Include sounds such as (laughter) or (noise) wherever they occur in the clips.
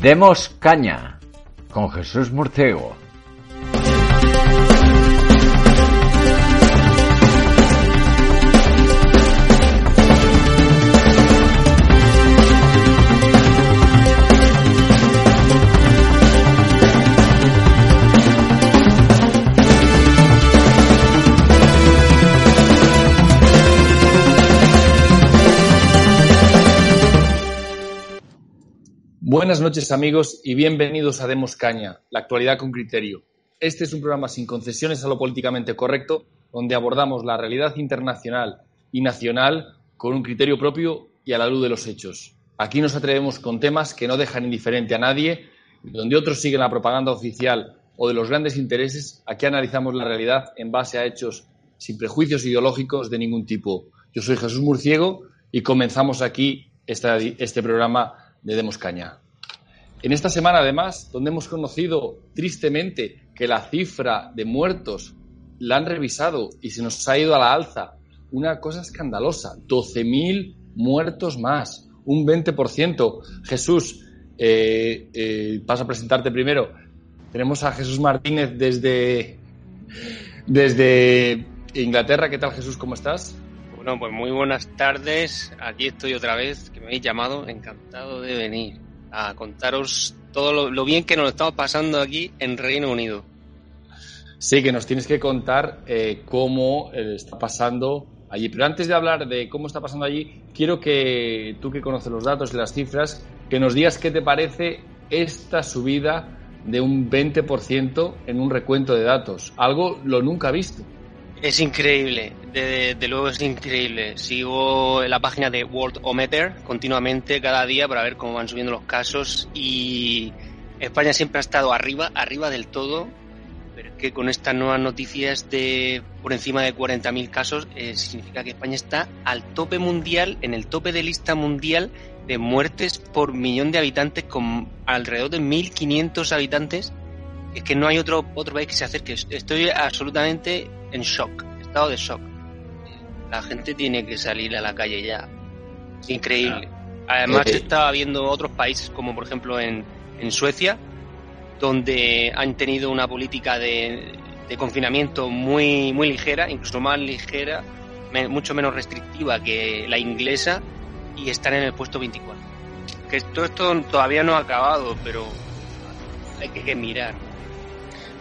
Demos caña con Jesús Murciego. Buenas noches amigos y bienvenidos a Demos Caña, la actualidad con criterio. Este es un programa sin concesiones a lo políticamente correcto, donde abordamos la realidad internacional y nacional con un criterio propio y a la luz de los hechos. Aquí nos atrevemos con temas que no dejan indiferente a nadie, donde otros siguen la propaganda oficial o de los grandes intereses, aquí analizamos la realidad en base a hechos sin prejuicios ideológicos de ningún tipo. Yo soy Jesús Murciego y comenzamos aquí este programa de Demos Caña. En esta semana, además, donde hemos conocido tristemente que la cifra de muertos la han revisado y se nos ha ido a la alza, una cosa escandalosa, 12.000 muertos más, un 20%. Jesús, eh, eh, a presentarte primero. Tenemos a Jesús Martínez desde, desde Inglaterra. ¿Qué tal, Jesús? ¿Cómo estás? Bueno, pues muy buenas tardes. Aquí estoy otra vez, que me habéis llamado. Encantado de venir a contaros todo lo, bien que nos estamos pasando aquí en Reino Unido. Sí, que nos tienes que contar eh, cómo eh, está pasando allí. Pero antes de hablar de cómo está pasando allí, quiero que tú que conoces los datos y las cifras, que nos digas qué te parece esta subida de un 20% en un recuento de datos. Algo lo nunca visto. Es increíble, de, luego es increíble. Sigo la página de World Ometer continuamente cada día para ver cómo van subiendo los casos y España siempre ha estado arriba, arriba del todo, pero es que con estas nuevas noticias de por encima de 40.000 casos eh, significa que España está al tope mundial, en el tope de lista mundial de muertes por millón de habitantes con alrededor de 1.500 habitantes es que no hay otro, otro país que se acerque. Estoy absolutamente en shock, estado de shock. La gente tiene que salir a la calle ya. Es increíble. Además, eh, estaba viendo otros países, como por ejemplo en, en Suecia, donde han tenido una política de, de, confinamiento muy, muy ligera, incluso más ligera, mucho menos restrictiva que la inglesa, y están en el puesto 24. Que todo esto todavía no ha acabado, pero hay que mirar.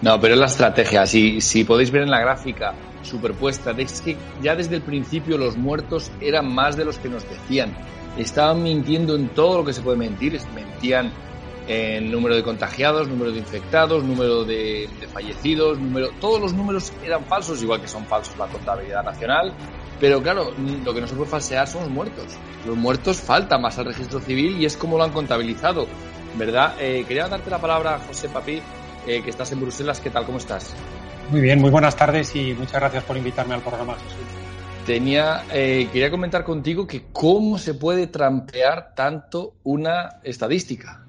No, pero es la estrategia. Si, si podéis ver en la gráfica superpuesta, es que ya desde el principio los muertos eran más de los que nos decían. Estaban mintiendo en todo lo que se puede mentir. Mentían en número de contagiados, número de infectados, número de, fallecidos, número, todos los números eran falsos, igual que son falsos la contabilidad nacional. Pero claro, lo que no se puede falsear son los muertos. Los muertos faltan más al registro civil y es como lo han contabilizado, ¿verdad? Eh, quería darte la palabra, José Papi, eh, que estás en Bruselas. ¿Qué tal? ¿Cómo estás? Muy bien, muy buenas tardes y muchas gracias por invitarme al programa, Jesús. Tenía, eh, quería comentar contigo que cómo se puede trampear tanto una estadística.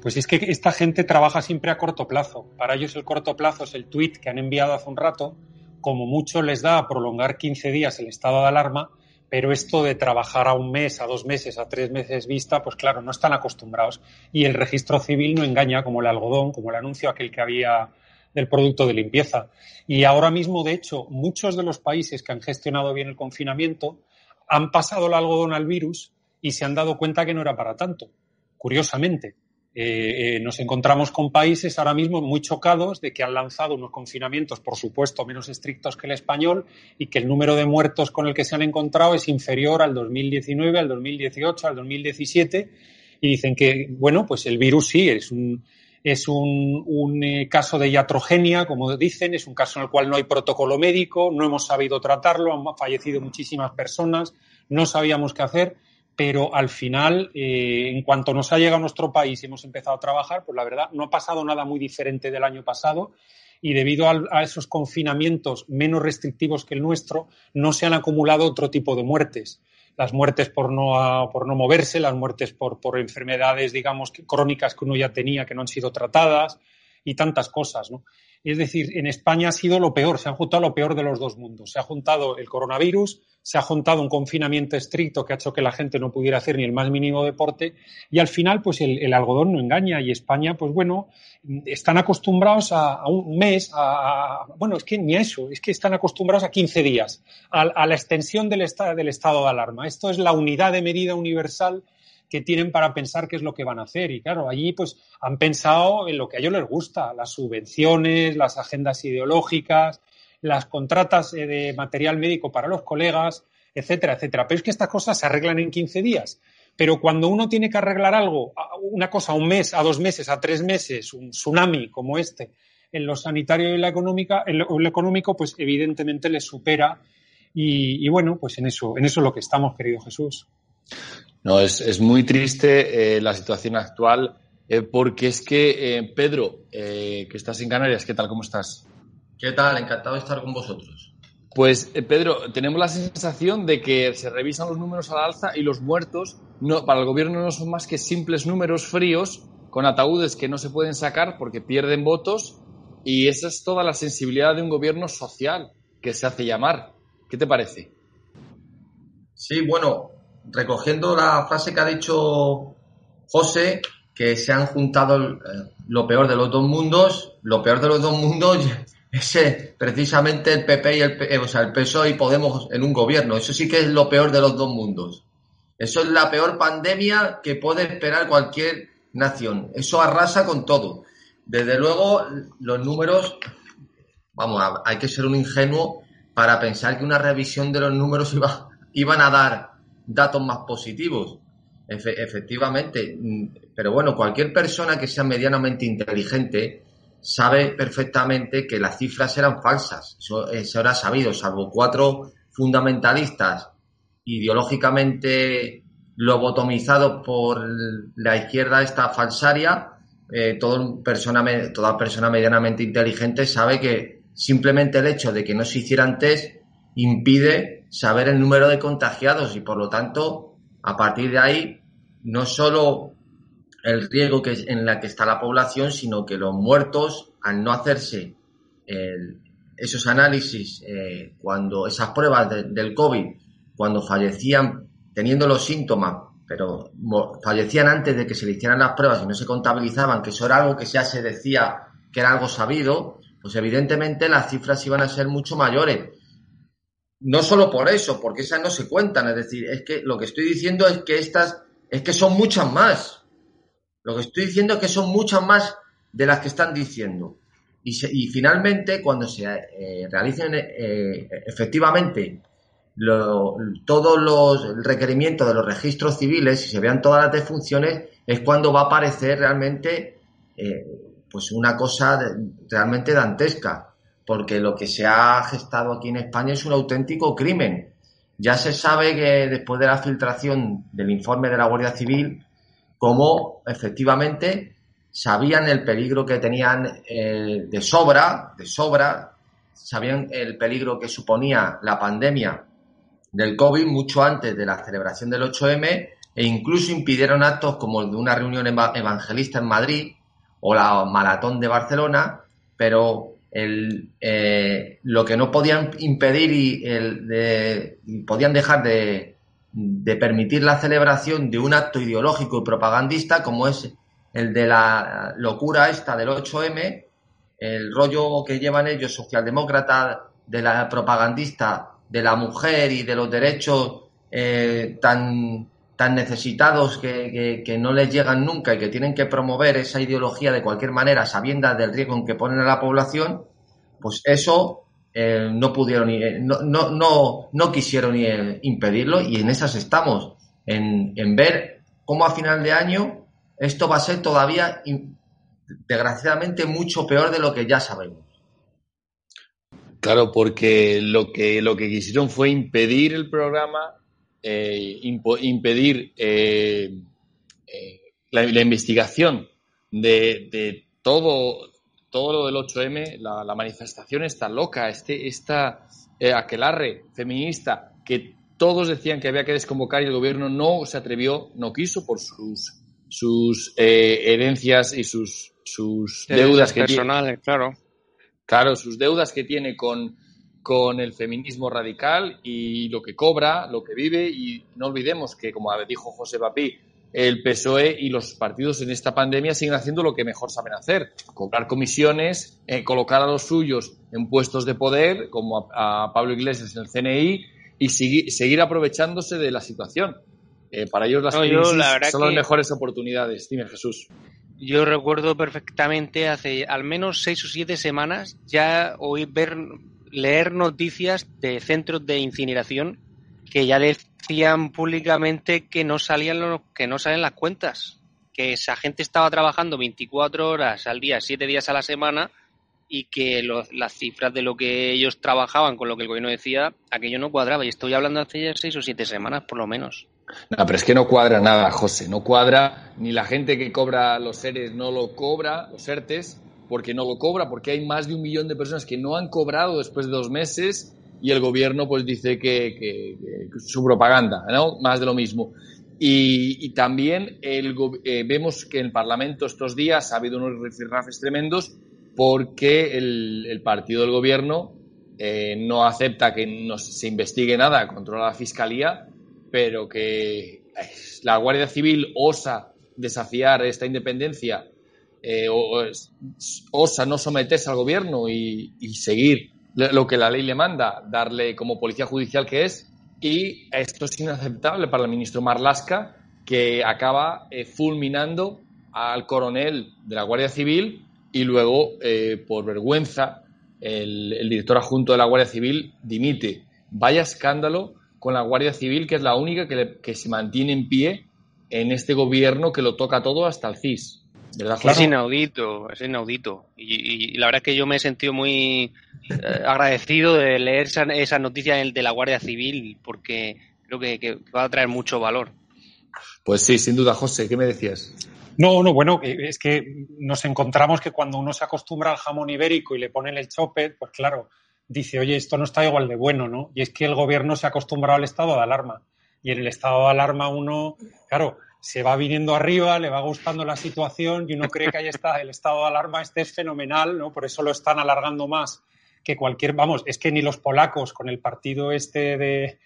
Pues es que esta gente trabaja siempre a corto plazo. Para ellos el corto plazo es el tweet que han enviado hace un rato. Como mucho les da a prolongar 15 días el estado de alarma, pero esto de trabajar a un mes, a dos meses, a tres meses vista, pues claro, no están acostumbrados. Y el registro civil no engaña como el algodón, como el anuncio aquel que había del producto de limpieza. Y ahora mismo, de hecho, muchos de los países que han gestionado bien el confinamiento han pasado el algodón al virus y se han dado cuenta que no era para tanto, curiosamente. Eh, eh, nos encontramos con países ahora mismo muy chocados de que han lanzado unos confinamientos, por supuesto, menos estrictos que el español y que el número de muertos con el que se han encontrado es inferior al 2019, al 2018, al 2017 y dicen que, bueno, pues el virus sí es un, es un, un eh, caso de iatrogenia, como dicen, es un caso en el cual no hay protocolo médico, no hemos sabido tratarlo, han fallecido muchísimas personas, no sabíamos qué hacer pero al final, eh, en cuanto nos ha llegado a nuestro país y hemos empezado a trabajar, pues la verdad no ha pasado nada muy diferente del año pasado y debido a, esos confinamientos menos restrictivos que el nuestro, no se han acumulado otro tipo de muertes. Las muertes por no, por no moverse, las muertes por, por enfermedades, digamos, crónicas que uno ya tenía que no han sido tratadas, y tantas cosas, ¿no? Es decir, en España ha sido lo peor, se han juntado lo peor de los dos mundos. Se ha juntado el coronavirus, se ha juntado un confinamiento estricto que ha hecho que la gente no pudiera hacer ni el más mínimo deporte y al final, pues el, algodón no engaña y España, pues bueno, están acostumbrados a, un mes, a, bueno, es que ni a eso, es que están acostumbrados a 15 días, a, la extensión del, del estado de alarma. Esto es la unidad de medida universal que tienen para pensar qué es lo que van a hacer. Y claro, allí pues han pensado en lo que a ellos les gusta, las subvenciones, las agendas ideológicas, las contratas eh, de material médico para los colegas, etcétera, etcétera. Pero es que estas cosas se arreglan en 15 días. Pero cuando uno tiene que arreglar algo, una cosa a un mes, a dos meses, a tres meses, un tsunami como este, en lo sanitario y la económica, en lo, económico, pues evidentemente le supera. Y, y, bueno, pues en eso, en eso es lo que estamos, querido Jesús. No, es, es muy triste eh, la situación actual, eh, porque es que, eh, Pedro, que estás en Canarias, ¿qué tal? ¿Cómo estás? ¿Qué tal? Encantado de estar con vosotros. Pues, Pedro, tenemos la sensación de que se revisan los números al alza y los muertos no, para el gobierno no son más que simples números fríos con ataúdes que no se pueden sacar porque pierden votos y esa es toda la sensibilidad de un gobierno social que se hace llamar. ¿Qué te parece? Sí, bueno, recogiendo la frase que ha dicho José, que se han juntado eh, lo peor de los dos mundos, lo peor de los dos mundos (laughs) es precisamente el PP y el, eh, o sea, el PSOE y Podemos en un gobierno. Eso sí que es lo peor de los dos mundos. Eso es la peor pandemia que puede esperar cualquier nación. Eso arrasa con todo. Desde luego, los números, vamos, hay que ser un ingenuo para pensar que una revisión de los números (laughs) iba, iban a dar datos más positivos. efectivamente, mm, pero bueno, cualquier persona que sea medianamente inteligente sabe perfectamente que las cifras eran falsas. Eso se habrá sabido, salvo cuatro fundamentalistas ideológicamente lobotomizados por la izquierda esta falsaria, eh, persona, toda persona medianamente inteligente sabe que simplemente el hecho de que no se hicieran test impide saber el número de contagiados y por lo tanto, a partir de ahí, no solo el riesgo que, en la que está la población, sino que los muertos, al no hacerse esos análisis, eh, cuando esas pruebas del COVID, cuando fallecían teniendo los síntomas, pero fallecían antes de que se le hicieran las pruebas y no se contabilizaban, que eso era algo que ya se decía que era algo sabido, pues evidentemente las cifras iban a ser mucho mayores. No solo por eso, porque esas no se cuentan, es decir, es que lo que estoy diciendo es que estas, es que son muchas más. Lo que estoy diciendo es que son muchas más de las que están diciendo. Y, y finalmente, cuando se eh, realicen eh, efectivamente todos los requerimientos de los registros civiles y se vean todas las defunciones, es cuando va a aparecer realmente eh, pues una cosa realmente dantesca porque lo que se ha gestado aquí en España es un auténtico crimen. Ya se sabe que después de la filtración del informe de la Guardia Civil, cómo efectivamente sabían el peligro que tenían eh, de sobra, de sobra, sabían el peligro que suponía la pandemia del COVID mucho antes de la celebración del 8M e incluso impidieron actos como el de una reunión evangelista en Madrid o la maratón de Barcelona, pero el, eh, lo que no podían impedir y, el de, podían dejar de, de, permitir la celebración de un acto ideológico y propagandista como es el de la locura esta del 8M, el rollo que llevan ellos socialdemócratas de la propagandista de la mujer y de los derechos eh, tan, tan necesitados que, que, no les llegan nunca y que tienen que promover esa ideología de cualquier manera, sabiendo del riesgo en que ponen a la población, pues eso eh, no pudieron, eh, no, no, no, no quisieron eh, impedirlo y en esas estamos, en, en, ver cómo a final de año esto va a ser todavía, desgraciadamente, mucho peor de lo que ya sabemos. Claro, porque lo que, lo que quisieron fue impedir el programa eh, impedir eh, eh, la, investigación de, todo, todo lo del 8M, la, manifestación está loca, este, esta aquelarre feminista que todos decían que había que desconvocar y el gobierno no se atrevió, no quiso por sus sus herencias y sus, sus deudas que personales, claro. Claro, sus deudas que tiene con, con el feminismo radical y lo que cobra, lo que vive. Y no olvidemos que, como dijo José Papí, el PSOE y los partidos en esta pandemia siguen haciendo lo que mejor saben hacer, cobrar comisiones, eh, colocar a los suyos en puestos de poder, como a, Pablo Iglesias en el CNI, y seguir aprovechándose de la situación. Eh, para ellos las crisis son las mejores oportunidades. Dime, Jesús. Yo recuerdo perfectamente hace al menos seis o siete semanas ya oí ver, leer noticias de centros de incineración que ya decían públicamente que no salían los, que no salen las cuentas, que esa gente estaba trabajando 24 horas al día, 7 días a la semana y que las cifras de lo que ellos trabajaban con lo que el gobierno decía, aquello no cuadraba. Y estoy hablando hace ya seis o siete semanas, por lo menos. No, pero es que no cuadra nada, José. No cuadra, ni la gente que cobra los seres no lo cobra, los ERTES, porque no lo cobra, porque hay más de un millón de personas que no han cobrado después de dos meses y el gobierno pues dice que, su propaganda, ¿no? Más de lo mismo. Y, también el, eh, vemos que en el Parlamento estos días ha habido unos rifirrafes tremendos porque el, partido del gobierno eh, no acepta que no se investigue nada, controla la Fiscalía, pero que la Guardia Civil osa desafiar esta independencia, eh, osa no someterse al gobierno y, seguir lo que la ley le manda, darle como policía judicial que es, y esto es inaceptable para el ministro Marlasca, que acaba eh, fulminando al coronel de la Guardia Civil y luego, eh, por vergüenza, el, director adjunto de la Guardia Civil dimite. Vaya escándalo con la Guardia Civil, que es la única que, se mantiene en pie en este gobierno que lo toca todo hasta el CIS. Es inaudito, es inaudito. Y, la verdad es que yo me he sentido muy eh, agradecido de leer esa, esa, noticia de la Guardia Civil, porque creo que va a traer mucho valor. Pues sí, sin duda, José, ¿qué me decías? No, no, bueno, es que nos encontramos que cuando uno se acostumbra al jamón ibérico y le ponen el chope, pues claro, dice, oye, esto no está igual de bueno, ¿no? Y es que el gobierno se ha acostumbrado al estado de alarma. Y en el estado de alarma uno, claro, se va viniendo arriba, le va gustando la situación y uno cree que ahí está, el estado de alarma este es fenomenal, ¿no? Por eso lo están alargando más que cualquier, vamos, es que ni los polacos con el partido este de,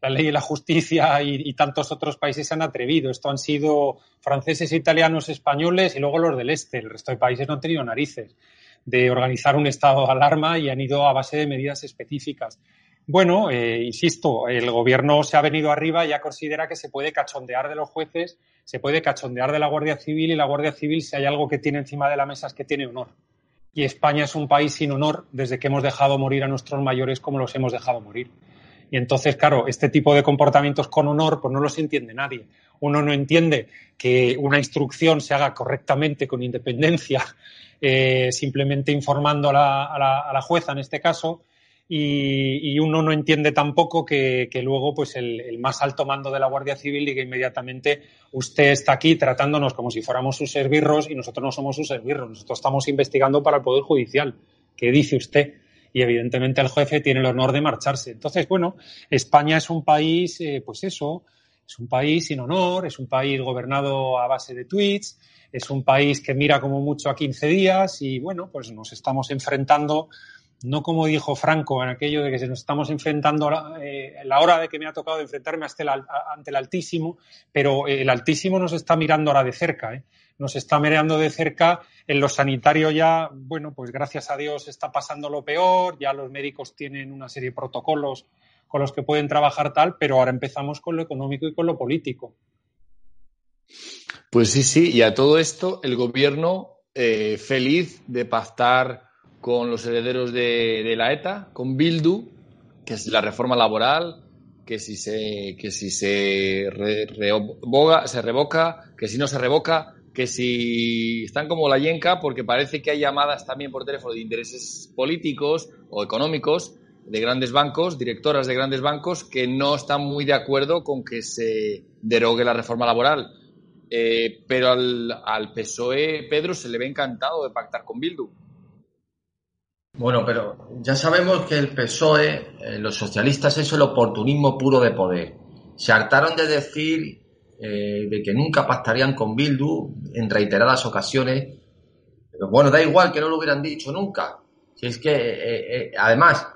la ley y la justicia y, tantos otros países se han atrevido. Esto han sido franceses, italianos, españoles y luego los del este. El resto de países no han tenido narices de organizar un estado de alarma y han ido a base de medidas específicas. Bueno, eh, insisto, el gobierno se ha venido arriba y ya considera que se puede cachondear de los jueces, se puede cachondear de la Guardia Civil y la Guardia Civil, si hay algo que tiene encima de la mesa, es que tiene honor. Y España es un país sin honor desde que hemos dejado morir a nuestros mayores como los hemos dejado morir. Y entonces, claro, este tipo de comportamientos con honor, pues no los entiende nadie. Uno no entiende que una instrucción se haga correctamente, con independencia, (laughs) eh, simplemente informando a la, jueza en este caso. Y, uno no entiende tampoco que, luego pues el, más alto mando de la Guardia Civil diga inmediatamente usted está aquí tratándonos como si fuéramos sus servirros y nosotros no somos sus servirros, nosotros estamos investigando para el Poder Judicial. ¿Qué dice usted? y evidentemente el jefe tiene el honor de marcharse. Entonces, bueno, España es un país, eh, pues eso, es un país sin honor, es un país gobernado a base de tweets, es un país que mira como mucho a 15 días y bueno, pues nos estamos enfrentando, no como dijo Franco en aquello de que se nos estamos enfrentando eh, la hora de que me ha tocado enfrentarme ante el Altísimo, pero el Altísimo nos está mirando ahora de cerca. ¿eh? nos está mirando de cerca. En lo sanitario ya, bueno, pues gracias a Dios está pasando lo peor, ya los médicos tienen una serie de protocolos con los que pueden trabajar tal, pero ahora empezamos con lo económico y con lo político. Pues sí, sí, y a todo esto el gobierno eh, feliz de pactar con los herederos de, la ETA, con Bildu, que es la reforma laboral, que si se, que si se, se revoca, que si no se revoca, que si están como la yenca, porque parece que hay llamadas también por teléfono de intereses políticos o económicos de grandes bancos, directoras de grandes bancos, que no están muy de acuerdo con que se derogue la reforma laboral. Eh, pero al, al, PSOE, Pedro, se le ve encantado de pactar con Bildu. Bueno, pero ya sabemos que el PSOE, eh, los socialistas, es el oportunismo puro de poder. Se hartaron de decir eh, de que nunca pactarían con Bildu en reiteradas ocasiones. Pero bueno, da igual que no lo hubieran dicho nunca. Si es que, eh, eh, además,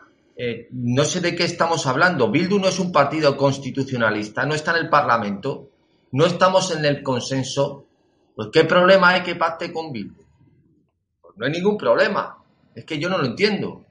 no sé de qué estamos hablando. Bildu no es un partido constitucionalista, no está en el Parlamento, no estamos en el consenso. Pues, ¿qué problema hay que pacte con Bildu? Pues no hay ningún problema. Es que yo no lo entiendo.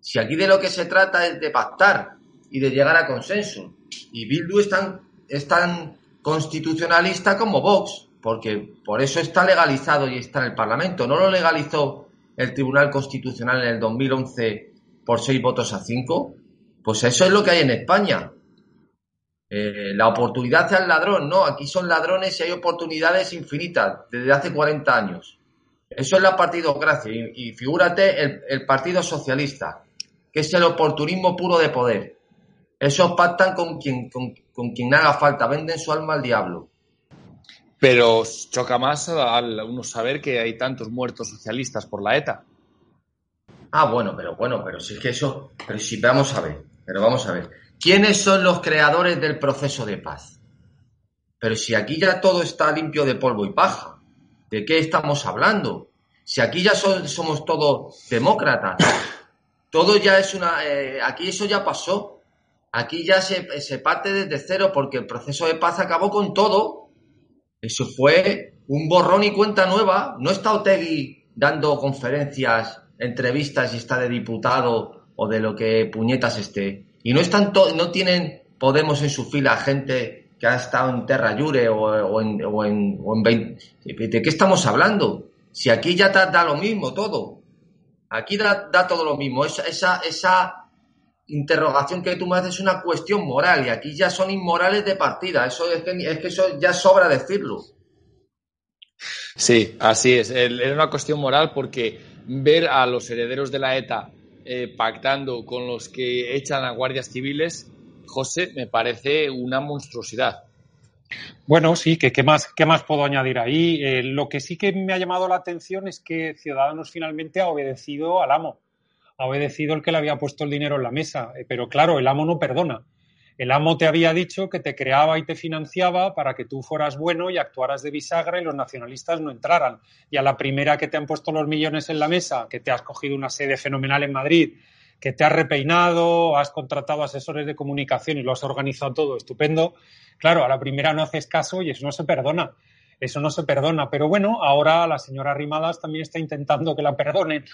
Si aquí de lo que se trata es de pactar y de llegar a consenso. Y Bildu es tan, es tan constitucionalista como Vox, porque por eso está legalizado y está en el Parlamento. No lo legalizó el Tribunal Constitucional en el 2011 por seis votos a cinco. Pues eso es lo que hay en España. Eh, la oportunidad al ladrón, no, aquí son ladrones y hay oportunidades infinitas desde hace 40 años. Eso es la partidocracia y, y figúrate el, el, Partido Socialista, que es el oportunismo puro de poder. Esos pactan con quien, con, con quien haga falta, venden su alma al diablo. Pero choca más al uno saber que hay tantos muertos socialistas por la ETA. Ah, bueno, pero bueno, pero si es que eso, pero si vamos a ver, pero vamos a ver. ¿Quiénes son los creadores del proceso de paz? Pero si aquí ya todo está limpio de polvo y paja, ¿de qué estamos hablando? Si aquí ya somos todos demócratas, todo ya es una, eh, aquí eso ya pasó. Aquí ya se, se parte desde cero porque el proceso de paz acabó con todo. Eso fue un borrón y cuenta nueva. No está Otegui dando conferencias, entrevistas y está de diputado o de lo que puñetas esté. Y no están no tienen Podemos en su fila gente que ha estado en Terra Llure o, o, en, o, en, o en 20. ¿De qué estamos hablando? Si aquí ya da, da lo mismo todo. Aquí da, da todo lo mismo. Esa, esa, esa interrogación que tú me haces es una cuestión moral y aquí ya son inmorales de partida. Eso es que, es que eso ya sobra decirlo. Sí, así es. Era una cuestión moral porque ver a los herederos de la ETA eh, pactando con los que echan a guardias civiles, José, me parece una monstruosidad. Bueno, sí, que qué más, qué más puedo añadir ahí. Eh, lo que sí que me ha llamado la atención es que Ciudadanos finalmente ha obedecido al amo ha obedecido el que le había puesto el dinero en la mesa. Eh, pero claro, el amo no perdona. El amo te había dicho que te creaba y te financiaba para que tú fueras bueno y actuaras de bisagra y los nacionalistas no entraran. Y a la primera que te han puesto los millones en la mesa, que te has cogido una sede fenomenal en Madrid, que te has repeinado, has contratado asesores de comunicación y lo has organizado todo estupendo, claro, a la primera no haces caso y eso no se perdona. Eso no se perdona. Pero bueno, ahora la señora Rimadas también está intentando que la perdonen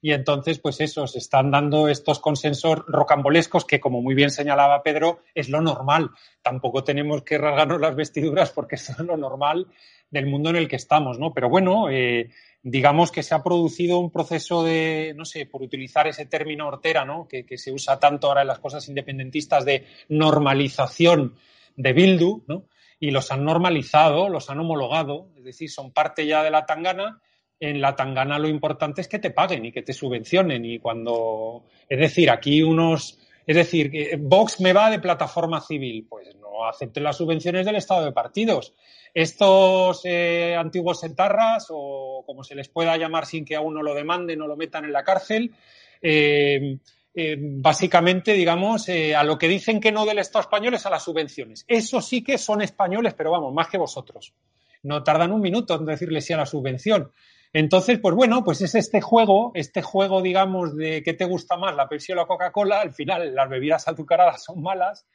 y entonces, pues eso, se están dando estos consensos rocambolescos que, como muy bien señalaba Pedro, es lo normal. Tampoco tenemos que rasgarnos las vestiduras porque (laughs) es lo normal del mundo en el que estamos, ¿no? Pero bueno, eh, digamos que se ha producido un proceso de, no sé, por utilizar ese término hortera, ¿no? Que, que se usa tanto ahora en las cosas independentistas de normalización de Bildu, ¿no? Y los han normalizado, los han homologado, es decir, son parte ya de la tangana en la tangana lo importante es que te paguen y que te subvencionen. Y cuando, es decir, aquí unos, es decir, Vox me va de plataforma civil, pues no acepte las subvenciones del Estado de partidos. Estos eh, antiguos etarras, o como se les pueda llamar sin que a uno lo demanden o lo metan en la cárcel, eh, eh, básicamente, digamos, a lo que dicen que no del Estado español es a las subvenciones. Eso sí que son españoles, pero vamos, más que vosotros. No tardan un minuto en decirle sí a la subvención. Entonces, pues bueno, pues es este juego, este juego, digamos, de qué te gusta más, la Pepsi o la Coca-Cola. Al final, las bebidas azucaradas son malas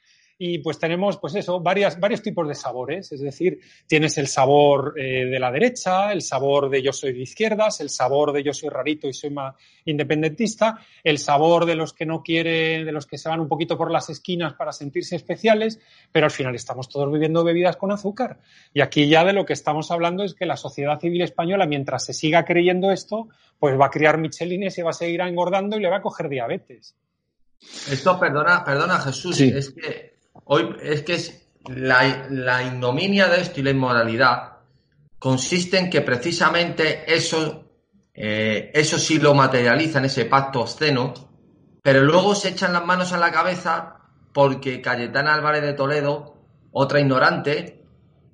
y pues tenemos, pues eso, varias, varios tipos de sabores. Es decir, tienes el sabor eh, de la derecha, el sabor de yo soy de izquierdas, el sabor de yo soy rarito y soy más independentista, el sabor de los que no quieren, de los que se van un poquito por las esquinas para sentirse especiales, pero al final estamos todos viviendo bebidas con azúcar. Y aquí ya de lo que estamos hablando es que la sociedad civil española, mientras se siga creyendo esto, pues va a criar michelines y va a seguir engordando y le va a coger diabetes. Esto, perdona, perdona Jesús, sí. es que Hoy es que es la, la, ignominia de esto y la inmoralidad consiste en que precisamente eso, eh, eso sí lo materializa en ese pacto obsceno, pero luego se echan las manos a la cabeza porque Cayetana Álvarez de Toledo, otra ignorante,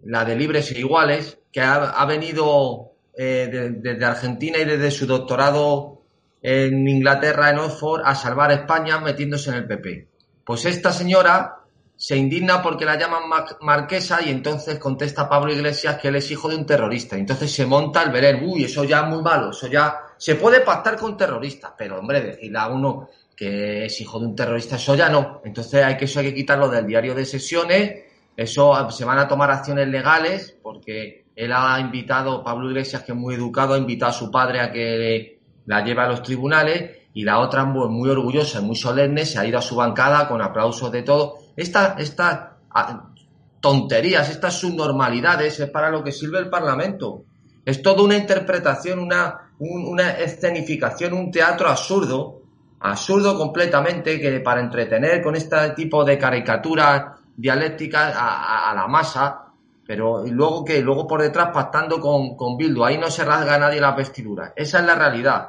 la de Libres e Iguales, que ha, ha venido eh, de, desde Argentina y desde su doctorado en Inglaterra, en Oxford, a salvar España metiéndose en el PP. Pues esta señora se indigna porque la llaman marquesa y entonces contesta Pablo Iglesias que él es hijo de un terrorista. Entonces se monta el verer, uy, eso ya es muy malo, eso ya se puede pactar con terroristas, pero hombre, decirle a uno que es hijo de un terrorista, eso ya no. Entonces hay que eso hay que quitarlo del diario de sesiones, eso se van a tomar acciones legales porque él ha invitado, Pablo Iglesias, que es muy educado, ha invitado a su padre a que la lleve a los tribunales y la otra muy orgullosa y muy solemne se ha ido a su bancada con aplausos de todo. Estas esta, tonterías, estas subnormalidades es para lo que sirve el Parlamento. Es toda una interpretación, una, una escenificación, un teatro absurdo, absurdo completamente, que para entretener con este tipo de caricaturas dialécticas a, la masa, pero luego que luego por detrás pactando con, con ahí no se rasga nadie la vestidura. Esa es la realidad.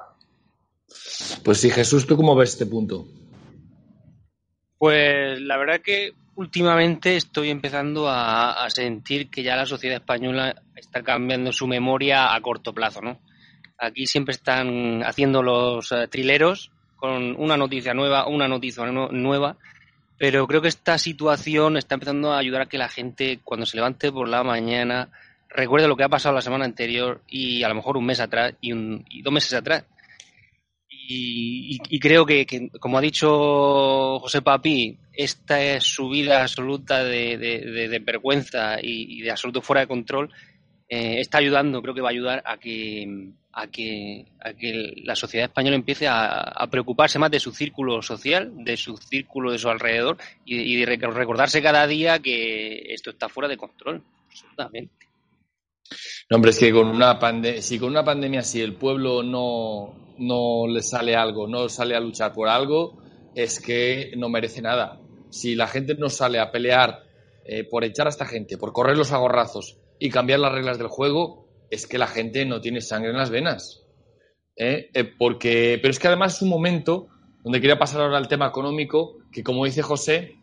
Pues sí, Jesús, ¿tú cómo ves este punto? Pues la verdad que últimamente estoy empezando a, sentir que ya la sociedad española está cambiando su memoria a corto plazo, ¿no? Aquí siempre están haciendo los eh, trileros con una noticia nueva, una noticia nueva, pero creo que esta situación está empezando a ayudar a que la gente cuando se levante por la mañana recuerde lo que ha pasado la semana anterior y a lo mejor un mes atrás y, un, y dos meses atrás y, creo que, como ha dicho José Papi, esta subida absoluta de, vergüenza y, de absoluto fuera de control eh, está ayudando, creo que va a ayudar a que, a que, a que la sociedad española empiece a, preocuparse más de su círculo social, de su círculo de su alrededor y, de recordarse cada día que esto está fuera de control, absolutamente. No, hombre, es que con una si con una pandemia si el pueblo no, no le sale algo, no sale a luchar por algo, es que no merece nada. Si la gente no sale a pelear eh, por echar a esta gente, por correr los agorrazos y cambiar las reglas del juego, es que la gente no tiene sangre en las venas. ¿eh? Eh, porque, pero es que además es un momento donde quería pasar ahora al tema económico, que como dice José,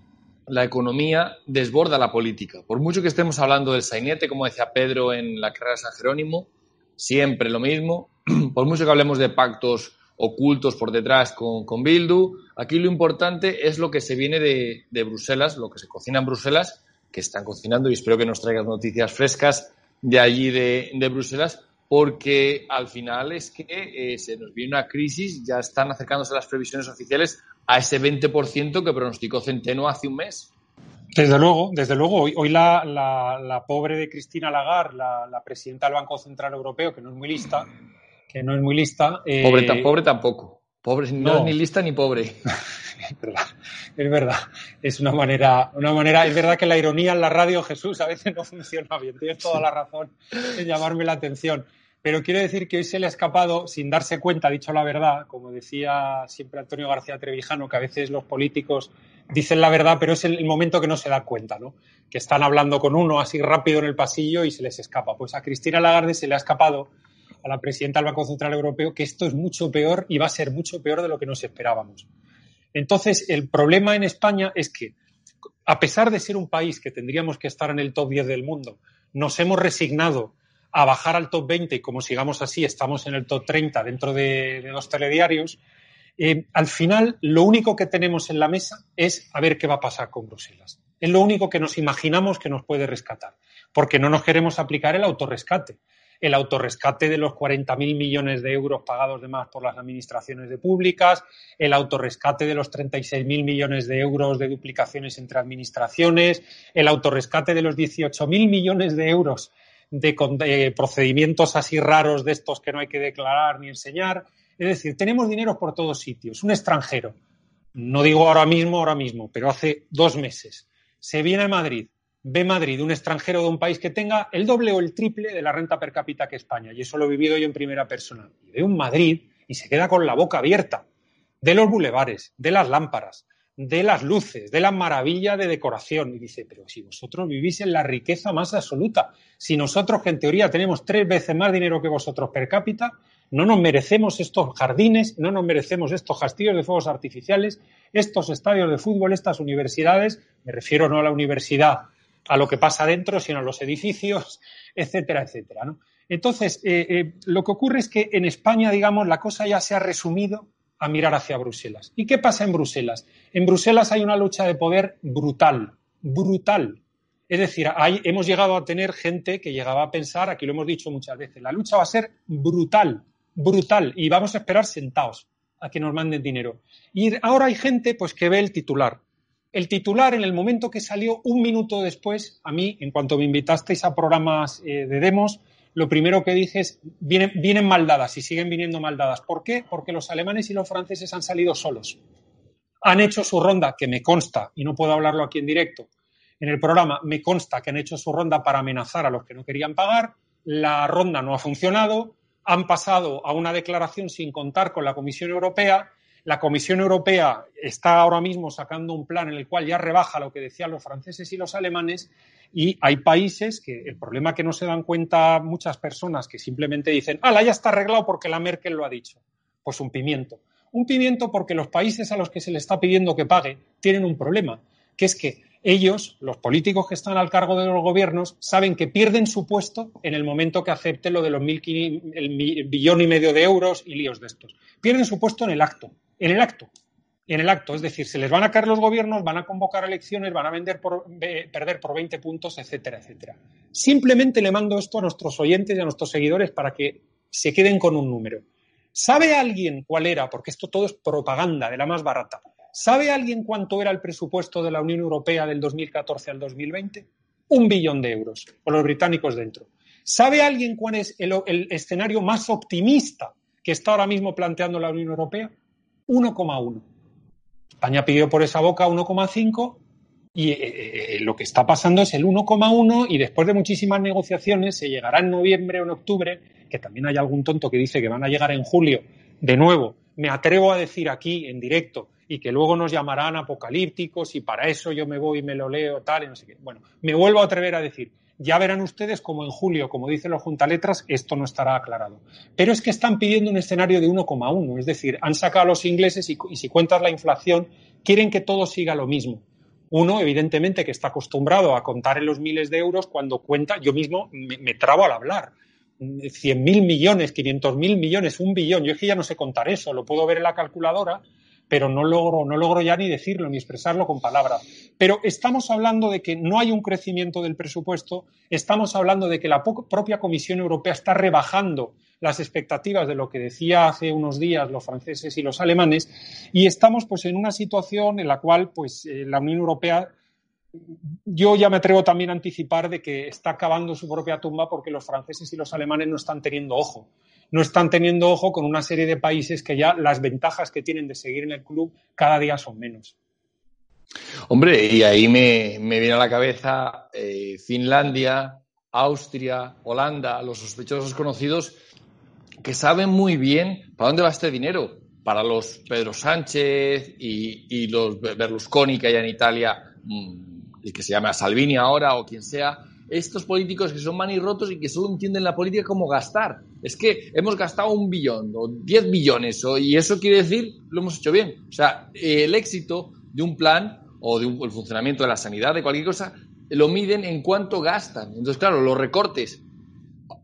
la economía desborda la política. Por mucho que estemos hablando del sainete, como decía Pedro en la carrera de San Jerónimo, siempre lo mismo, (clears throat) por mucho que hablemos de pactos ocultos por detrás con, con Bildu, aquí lo importante es lo que se viene de, de, Bruselas, lo que se cocina en Bruselas, que están cocinando y espero que nos traigan noticias frescas de allí de, de Bruselas, porque al final es que eh, se nos viene una crisis, ya están acercándose las previsiones oficiales a ese 20% que pronosticó Centeno hace un mes. Desde luego, desde luego. Hoy, hoy la, la, pobre de Cristina Lagarde, la, presidenta del Banco Central Europeo, que no es muy lista, que no es muy lista. Eh, pobre, pobre tampoco. Pobre, no, es ni lista ni pobre. (laughs) es verdad, es verdad. Es una manera, una manera, es verdad que la ironía en la radio, Jesús, a veces no funciona bien. Tienes toda la razón en llamarme la atención. Pero quiero decir que hoy se le ha escapado, sin darse cuenta, dicho la verdad, como decía siempre Antonio García Trevijano, que a veces los políticos dicen la verdad, pero es el momento que no se da cuenta, ¿no? Que están hablando con uno así rápido en el pasillo y se les escapa. Pues a Cristina Lagarde se le ha escapado, a la presidenta del Banco Central Europeo, que esto es mucho peor y va a ser mucho peor de lo que nos esperábamos. Entonces, el problema en España es que, a pesar de ser un país que tendríamos que estar en el top 10 del mundo, nos hemos resignado a bajar al top 20 y como sigamos así, estamos en el top 30 dentro de, dos telediarios, eh, al final lo único que tenemos en la mesa es a ver qué va a pasar con Bruselas. Es lo único que nos imaginamos que nos puede rescatar, porque no nos queremos aplicar el autorrescate. El autorrescate de los 40.000 millones de euros pagados de más por las administraciones de públicas, el autorrescate de los 36.000 millones de euros de duplicaciones entre administraciones, el autorrescate de los 18.000 millones de euros de, procedimientos así raros de estos que no hay que declarar ni enseñar. Es decir, tenemos dinero por todos sitios. Un extranjero, no digo ahora mismo, ahora mismo, pero hace dos meses, se viene a Madrid, ve Madrid, un extranjero de un país que tenga el doble o el triple de la renta per cápita que España, y eso lo he vivido yo en primera persona. Y ve un Madrid y se queda con la boca abierta de los bulevares, de las lámparas, de las luces, de la maravilla de decoración. Y dice, pero si vosotros vivís en la riqueza más absoluta, si nosotros que en teoría tenemos tres veces más dinero que vosotros per cápita, no nos merecemos estos jardines, no nos merecemos estos castillos de fuegos artificiales, estos estadios de fútbol, estas universidades, me refiero no a la universidad, a lo que pasa dentro, sino a los edificios, (laughs) etcétera, etcétera. Entonces, eh, eh, lo que ocurre es que en España, digamos, la cosa ya se ha resumido a mirar hacia Bruselas. ¿Y qué pasa en Bruselas? En Bruselas hay una lucha de poder brutal, brutal. Es decir, hemos llegado a tener gente que llegaba a pensar, aquí lo hemos dicho muchas veces, la lucha va a ser brutal, brutal, y vamos a esperar sentados a que nos manden dinero. Y ahora hay gente pues que ve el titular. El titular, en el momento que salió, un minuto después, a mí, en cuanto me invitasteis a programas eh, de demos, lo primero que dije es, vienen, vienen y siguen viniendo mal dadas. ¿Por qué? Porque los alemanes y los franceses han salido solos. Han hecho su ronda, que me consta, y no puedo hablarlo aquí en directo, en el programa, me consta que han hecho su ronda para amenazar a los que no querían pagar, la ronda no ha funcionado, han pasado a una declaración sin contar con la Comisión Europea, la Comisión Europea está ahora mismo sacando un plan en el cual ya rebaja lo que decían los franceses y los alemanes y hay países que el problema que no se dan cuenta muchas personas que simplemente dicen, ¡Hala, ya está arreglado porque la Merkel lo ha dicho! Pues un pimiento. Un pimiento porque los países a los que se le está pidiendo que pague tienen un problema, que es que ellos, los políticos que están al cargo de los gobiernos, saben que pierden su puesto en el momento que acepten lo de los mil, el billón y medio de euros y líos de estos. Pierden su puesto en el acto, en el acto en el acto. Es decir, se les van a caer los gobiernos, van a convocar elecciones, van a vender por, perder por 20 puntos, etcétera, etcétera. Simplemente le mando esto a nuestros oyentes y a nuestros seguidores para que se queden con un número. ¿Sabe alguien cuál era? Porque esto todo es propaganda de la más barata. ¿Sabe alguien cuánto era el presupuesto de la Unión Europea del 2014 al 2020? Un billón de euros, con los británicos dentro. ¿Sabe alguien cuál es el escenario más optimista que está ahora mismo planteando la Unión Europea? 1,1. España pidió por esa boca 1,5 y eh, eh, lo que está pasando es el 1,1 y después de muchísimas negociaciones se llegará en noviembre o en octubre, que también hay algún tonto que dice que van a llegar en julio. De nuevo, me atrevo a decir aquí en directo y que luego nos llamarán apocalípticos y para eso yo me voy y me lo leo tal y no sé qué. Bueno, me vuelvo a atrever a decir, ya verán ustedes como en julio, como dicen los juntaletras, esto no estará aclarado. Pero es que están pidiendo un escenario de 1,1, es decir, han sacado a los ingleses y, si cuentas la inflación, quieren que todo siga lo mismo. Uno, evidentemente, que está acostumbrado a contar en los miles de euros, cuando cuenta, yo mismo me, trabo al hablar. 100.000 millones, 500.000 millones, un billón. Yo es que ya no sé contar eso, lo puedo ver en la calculadora pero no logro, no logro ya ni decirlo ni expresarlo con palabras. Pero estamos hablando de que no hay un crecimiento del presupuesto, estamos hablando de que la propia Comisión Europea está rebajando las expectativas de lo que decía hace unos días los franceses y los alemanes y estamos pues en una situación en la cual pues eh, la Unión Europea yo ya me atrevo también a anticipar de que está acabando su propia tumba porque los franceses y los alemanes no están teniendo ojo no están teniendo ojo con una serie de países que ya las ventajas que tienen de seguir en el club cada día son menos. Hombre, y ahí me, viene a la cabeza eh, Finlandia, Austria, Holanda, los sospechosos conocidos, que saben muy bien para dónde va este dinero. Para los Pedro Sánchez y, los Berlusconi que hay en Italia, mm, y que se llama Salvini ahora o quien sea, estos políticos que son manirrotos y que solo entienden la política como gastar. Es que hemos gastado un billón o diez billones y eso quiere decir lo hemos hecho bien. O sea, el éxito de un plan o de el funcionamiento de la sanidad, de cualquier cosa, lo miden en cuánto gastan. Entonces, claro, los recortes,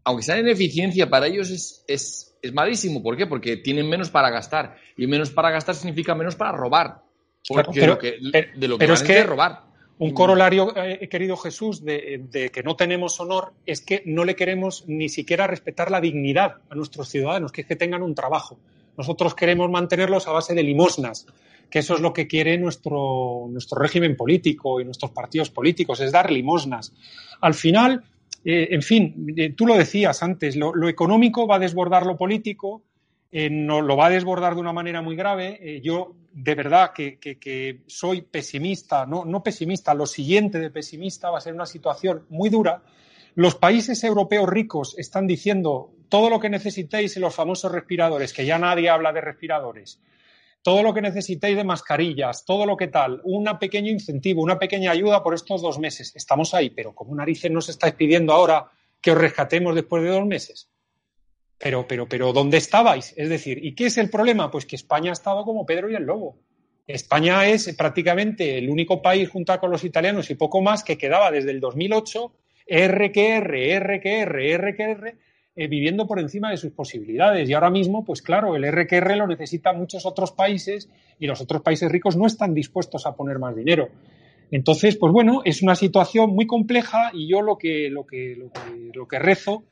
aunque sean en eficiencia, para ellos es, es, es malísimo. ¿Por qué? Porque tienen menos para gastar. Y menos para gastar significa menos para robar. Porque pero, que, de lo que es que robar. Un corolario, eh, querido Jesús, de, que no tenemos honor es que no le queremos ni siquiera respetar la dignidad a nuestros ciudadanos, que es que tengan un trabajo. Nosotros queremos mantenerlos a base de limosnas, que eso es lo que quiere nuestro, nuestro régimen político y nuestros partidos políticos, es dar limosnas. Al final, eh, en fin, eh, tú lo decías antes, lo, lo, económico va a desbordar lo político, no, lo va a desbordar de una manera muy grave. yo de verdad que, soy pesimista, no, no pesimista, lo siguiente de pesimista va a ser una situación muy dura. Los países europeos ricos están diciendo todo lo que necesitéis en los famosos respiradores, que ya nadie habla de respiradores, todo lo que necesitéis de mascarillas, todo lo que tal, un pequeño incentivo, una pequeña ayuda por estos dos meses. Estamos ahí, pero como narices nos estáis pidiendo ahora que os rescatemos después de dos meses? Pero, pero, pero, ¿dónde estabais? Es decir, ¿y qué es el problema? Pues que España ha estado como Pedro y el Lobo. España es prácticamente el único país, junto con los italianos y poco más, que quedaba desde el 2008 RQR, RQR, RQR, eh, viviendo por encima de sus posibilidades. Y ahora mismo, pues claro, el RQR lo necesitan muchos otros países y los otros países ricos no están dispuestos a poner más dinero. Entonces, pues bueno, es una situación muy compleja y yo lo que, lo que, lo que, rezo,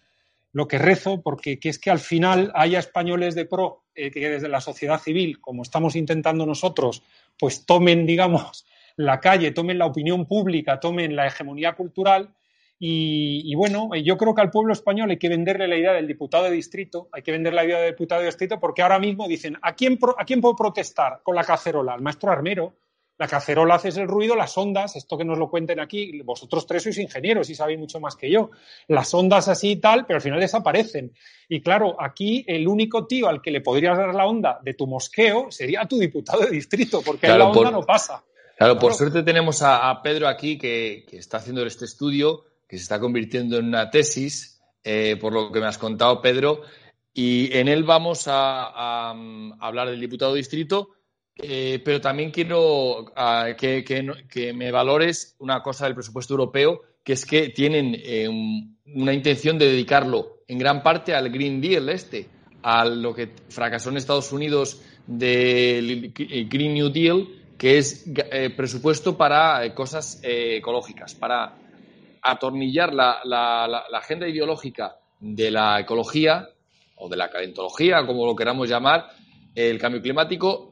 lo que rezo, porque que es que al final haya españoles de pro eh, que desde la sociedad civil, como estamos intentando nosotros, pues tomen, digamos, (laughs) la calle, tomen la opinión pública, tomen la hegemonía cultural. Y, bueno, yo creo que al pueblo español hay que venderle la idea del diputado de distrito, hay que vender la idea del diputado de distrito, porque ahora mismo dicen, ¿a quién, ¿a quién puedo protestar con la cacerola? Al maestro armero, la cacerola hace el ruido, las ondas, esto que nos lo cuenten aquí, vosotros tres sois ingenieros y sabéis mucho más que yo, las ondas así y tal, pero al final desaparecen. Y claro, aquí el único tío al que le podrías dar la onda de tu mosqueo sería tu diputado de distrito, porque la onda no pasa. Claro, por suerte tenemos a, Pedro aquí que, está haciendo este estudio, que se está convirtiendo en una tesis, eh, por lo que me has contado, Pedro, y en él vamos a hablar del diputado de distrito eh, pero también quiero ah, que, me valores una cosa del presupuesto europeo, que es que tienen eh, una intención de dedicarlo en gran parte al Green Deal este, a lo que fracasó en Estados Unidos del Green New Deal, que es eh, presupuesto para cosas ecológicas, para atornillar la, la agenda ideológica de la ecología o de la calentología, como lo queramos llamar, el cambio climático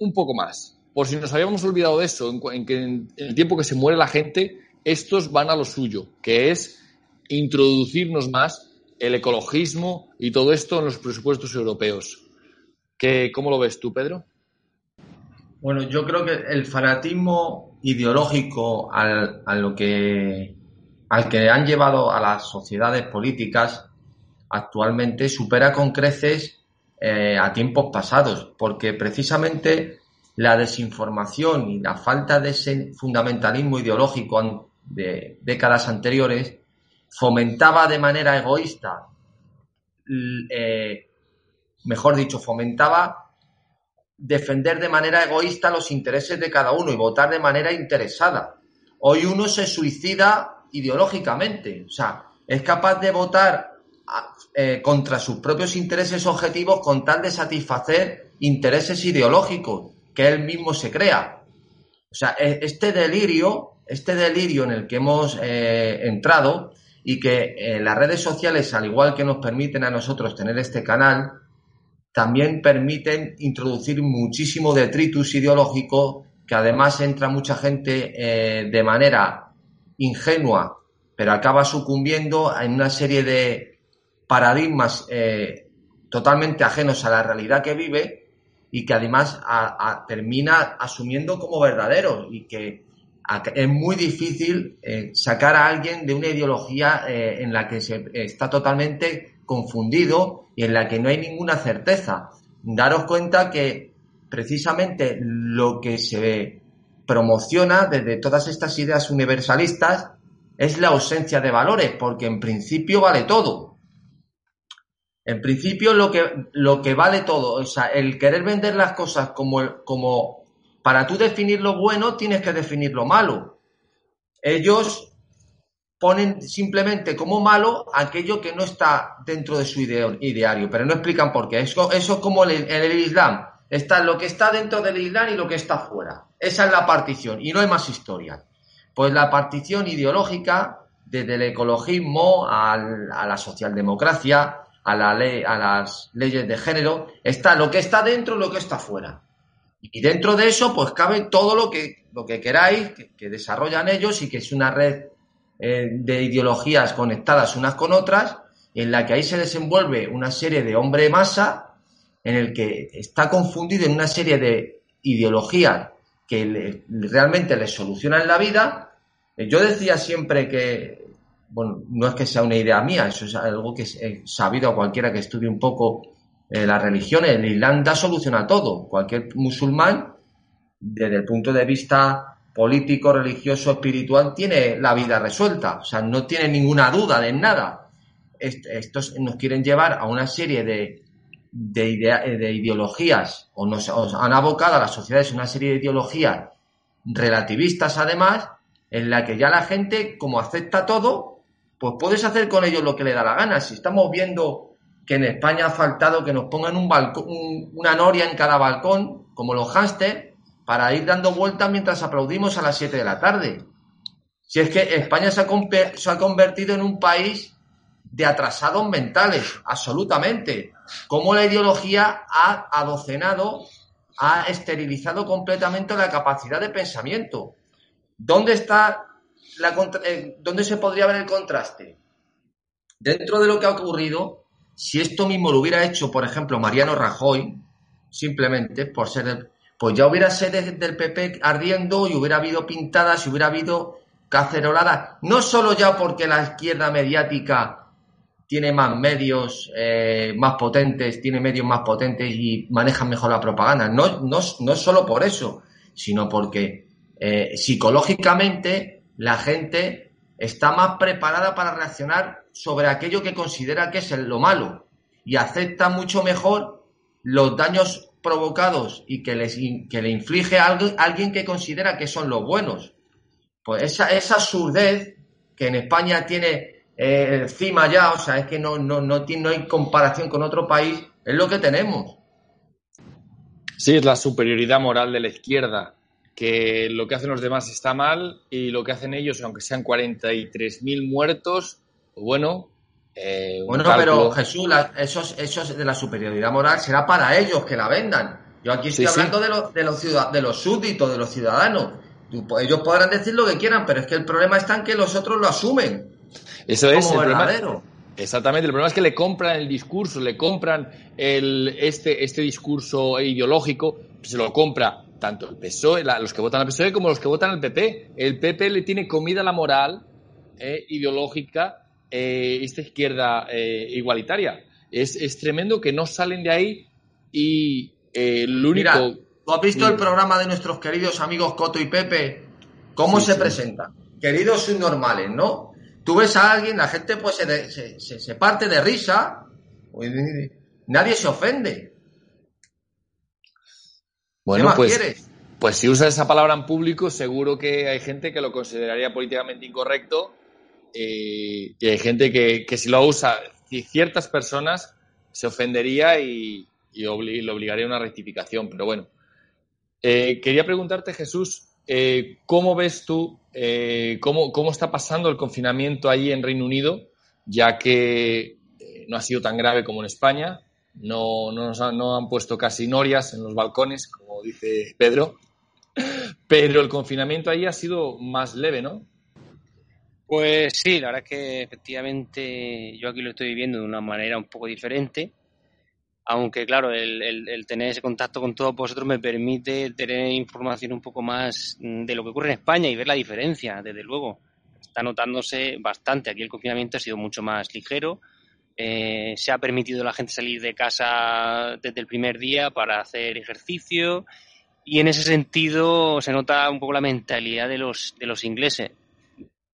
un poco más. Por si nos habíamos olvidado de eso, en, que en el tiempo que se muere la gente, estos van a lo suyo, que es introducirnos más el ecologismo y todo esto en los presupuestos europeos. ¿Qué, ¿Cómo lo ves tú, Pedro? Bueno, yo creo que el fanatismo ideológico al, a que, al que han llevado a las sociedades políticas actualmente supera con creces eh, a tiempos pasados, porque precisamente la desinformación y la falta de ese fundamentalismo ideológico de décadas anteriores fomentaba de manera egoísta, eh, mejor dicho, fomentaba defender de manera egoísta los intereses de cada uno y votar de manera interesada. Hoy uno se suicida ideológicamente, o sea, es capaz de votar eh, contra sus propios intereses objetivos con tal de satisfacer intereses ideológicos que él mismo se crea. O sea, e, este delirio, este delirio en el que hemos eh, entrado y que eh, las redes sociales, al igual que nos permiten a nosotros tener este canal, también permiten introducir muchísimo detritus ideológico, que además entra mucha gente de manera ingenua, pero acaba sucumbiendo en una serie de paradigmas eh, totalmente ajenos a la realidad que vive y que además termina asumiendo como verdadero y que es muy difícil eh, sacar a alguien de una ideología eh, en la que se está totalmente confundido y en la que no hay ninguna certeza. Daros cuenta que precisamente lo que se promociona desde todas estas ideas universalistas es la ausencia de valores, porque en principio vale todo. En principio, lo que, lo que vale todo, o sea, el querer vender las cosas como, como para tú definir lo bueno, tienes que definir lo malo. Ellos ponen simplemente como malo aquello que no está dentro de su ideario, pero no explican por qué. Eso, eso es como en el, Islam. Está lo que está dentro del Islam y lo que está fuera. Esa es la partición y no hay más historia. Pues la partición ideológica, desde el ecologismo a la socialdemocracia, a, la ley, a las leyes de género, está lo que está dentro y lo que está fuera. Y dentro de eso, pues cabe todo lo que, lo que queráis, que, desarrollan ellos y que es una red eh, de ideologías conectadas unas con otras, en la que ahí se desenvuelve una serie de hombre masa, en el que está confundido en una serie de ideologías que realmente les solucionan la vida. Yo decía siempre que bueno, no es que sea una idea mía, eso es algo que he sabido a cualquiera que estudie un poco eh, las religiones. El Islam da solución a todo. Cualquier musulmán, desde el punto de vista político, religioso, espiritual, tiene la vida resuelta. O sea, no tiene ninguna duda de nada. estos nos quieren llevar a una serie de, de, de ideologías, o nos han abocado a las sociedades una serie de ideologías relativistas, además, en la que ya la gente, como acepta todo, pues puedes hacer con ellos lo que le da la gana. Si estamos viendo que en España ha faltado que nos pongan un balcón, una noria en cada balcón, como los hámster, para ir dando vueltas mientras aplaudimos a las 7 de la tarde. Si es que España se ha, convertido en un país de atrasados mentales, absolutamente. Como la ideología ha adocenado, ha esterilizado completamente la capacidad de pensamiento. ¿Dónde está la eh, dónde se podría ver el contraste? Dentro de lo que ha ocurrido, si esto mismo lo hubiera hecho, por ejemplo, Mariano Rajoy, simplemente por ser pues ya hubiera sede del PP ardiendo y hubiera habido pintadas y hubiera habido cacerolada, no solo ya porque la izquierda mediática tiene más medios eh, más potentes, tiene medios más potentes y manejan mejor la propaganda, no, no, no solo por eso, sino porque eh, psicológicamente la gente está más preparada para reaccionar sobre aquello que considera que es lo malo y acepta mucho mejor los daños provocados y que, les, que le inflige a alguien que considera que son los buenos. Pues esa, esa surdez que en España tiene eh, encima ya, o sea, es que no, no, no, no hay comparación con otro país, es lo que tenemos. Sí, es la superioridad moral de la izquierda, que lo que hacen los demás está mal y lo que hacen ellos, aunque sean 43.000 muertos, pues bueno. Eh, bueno, pero Jesús, esos, esos de la superioridad moral será para ellos que la vendan. Yo aquí estoy hablando De, los, de, los de los súbditos, de los ciudadanos. Ellos podrán decir lo que quieran, pero es que el problema está en que los otros lo asumen. Eso es el problema. Exactamente, el problema es que le compran el discurso, le compran el, este, este discurso ideológico, se lo compra tanto el PSOE, los que votan al PSOE como los que votan al PP. El PP le tiene comida la moral eh, ideológica, eh, esta izquierda eh, igualitaria. Es, es, tremendo que no salen de ahí y el único... ¿Tú has visto el programa de nuestros queridos amigos Coto y Pepe? ¿Cómo se presentan? Queridos subnormales, ¿no? Tú ves a alguien, la gente pues se, se, parte de risa, nadie se ofende. Bueno, pues, pues si usas esa palabra en público, seguro que hay gente que lo consideraría políticamente incorrecto eh, y hay gente que, que si lo usa, ciertas personas se ofendería y, y le obligaría a una rectificación, pero bueno. Eh, quería preguntarte, Jesús, eh, ¿cómo ves tú, eh, cómo, cómo, está pasando el confinamiento allí en Reino Unido, ya que no ha sido tan grave como en España? No, no, nos han, no han puesto casi norias en los balcones, como dice Pedro, pero el confinamiento allí ha sido más leve, ¿no? Pues sí, la verdad es que efectivamente yo aquí lo estoy viviendo de una manera un poco diferente aunque claro, el, tener ese contacto con todos vosotros me permite tener información un poco más de lo que ocurre en España y ver la diferencia, desde luego. Está notándose bastante. Aquí el confinamiento ha sido mucho más ligero. Eh, se ha permitido a la gente salir de casa desde el primer día para hacer ejercicio y en ese sentido se nota un poco la mentalidad de los, de los ingleses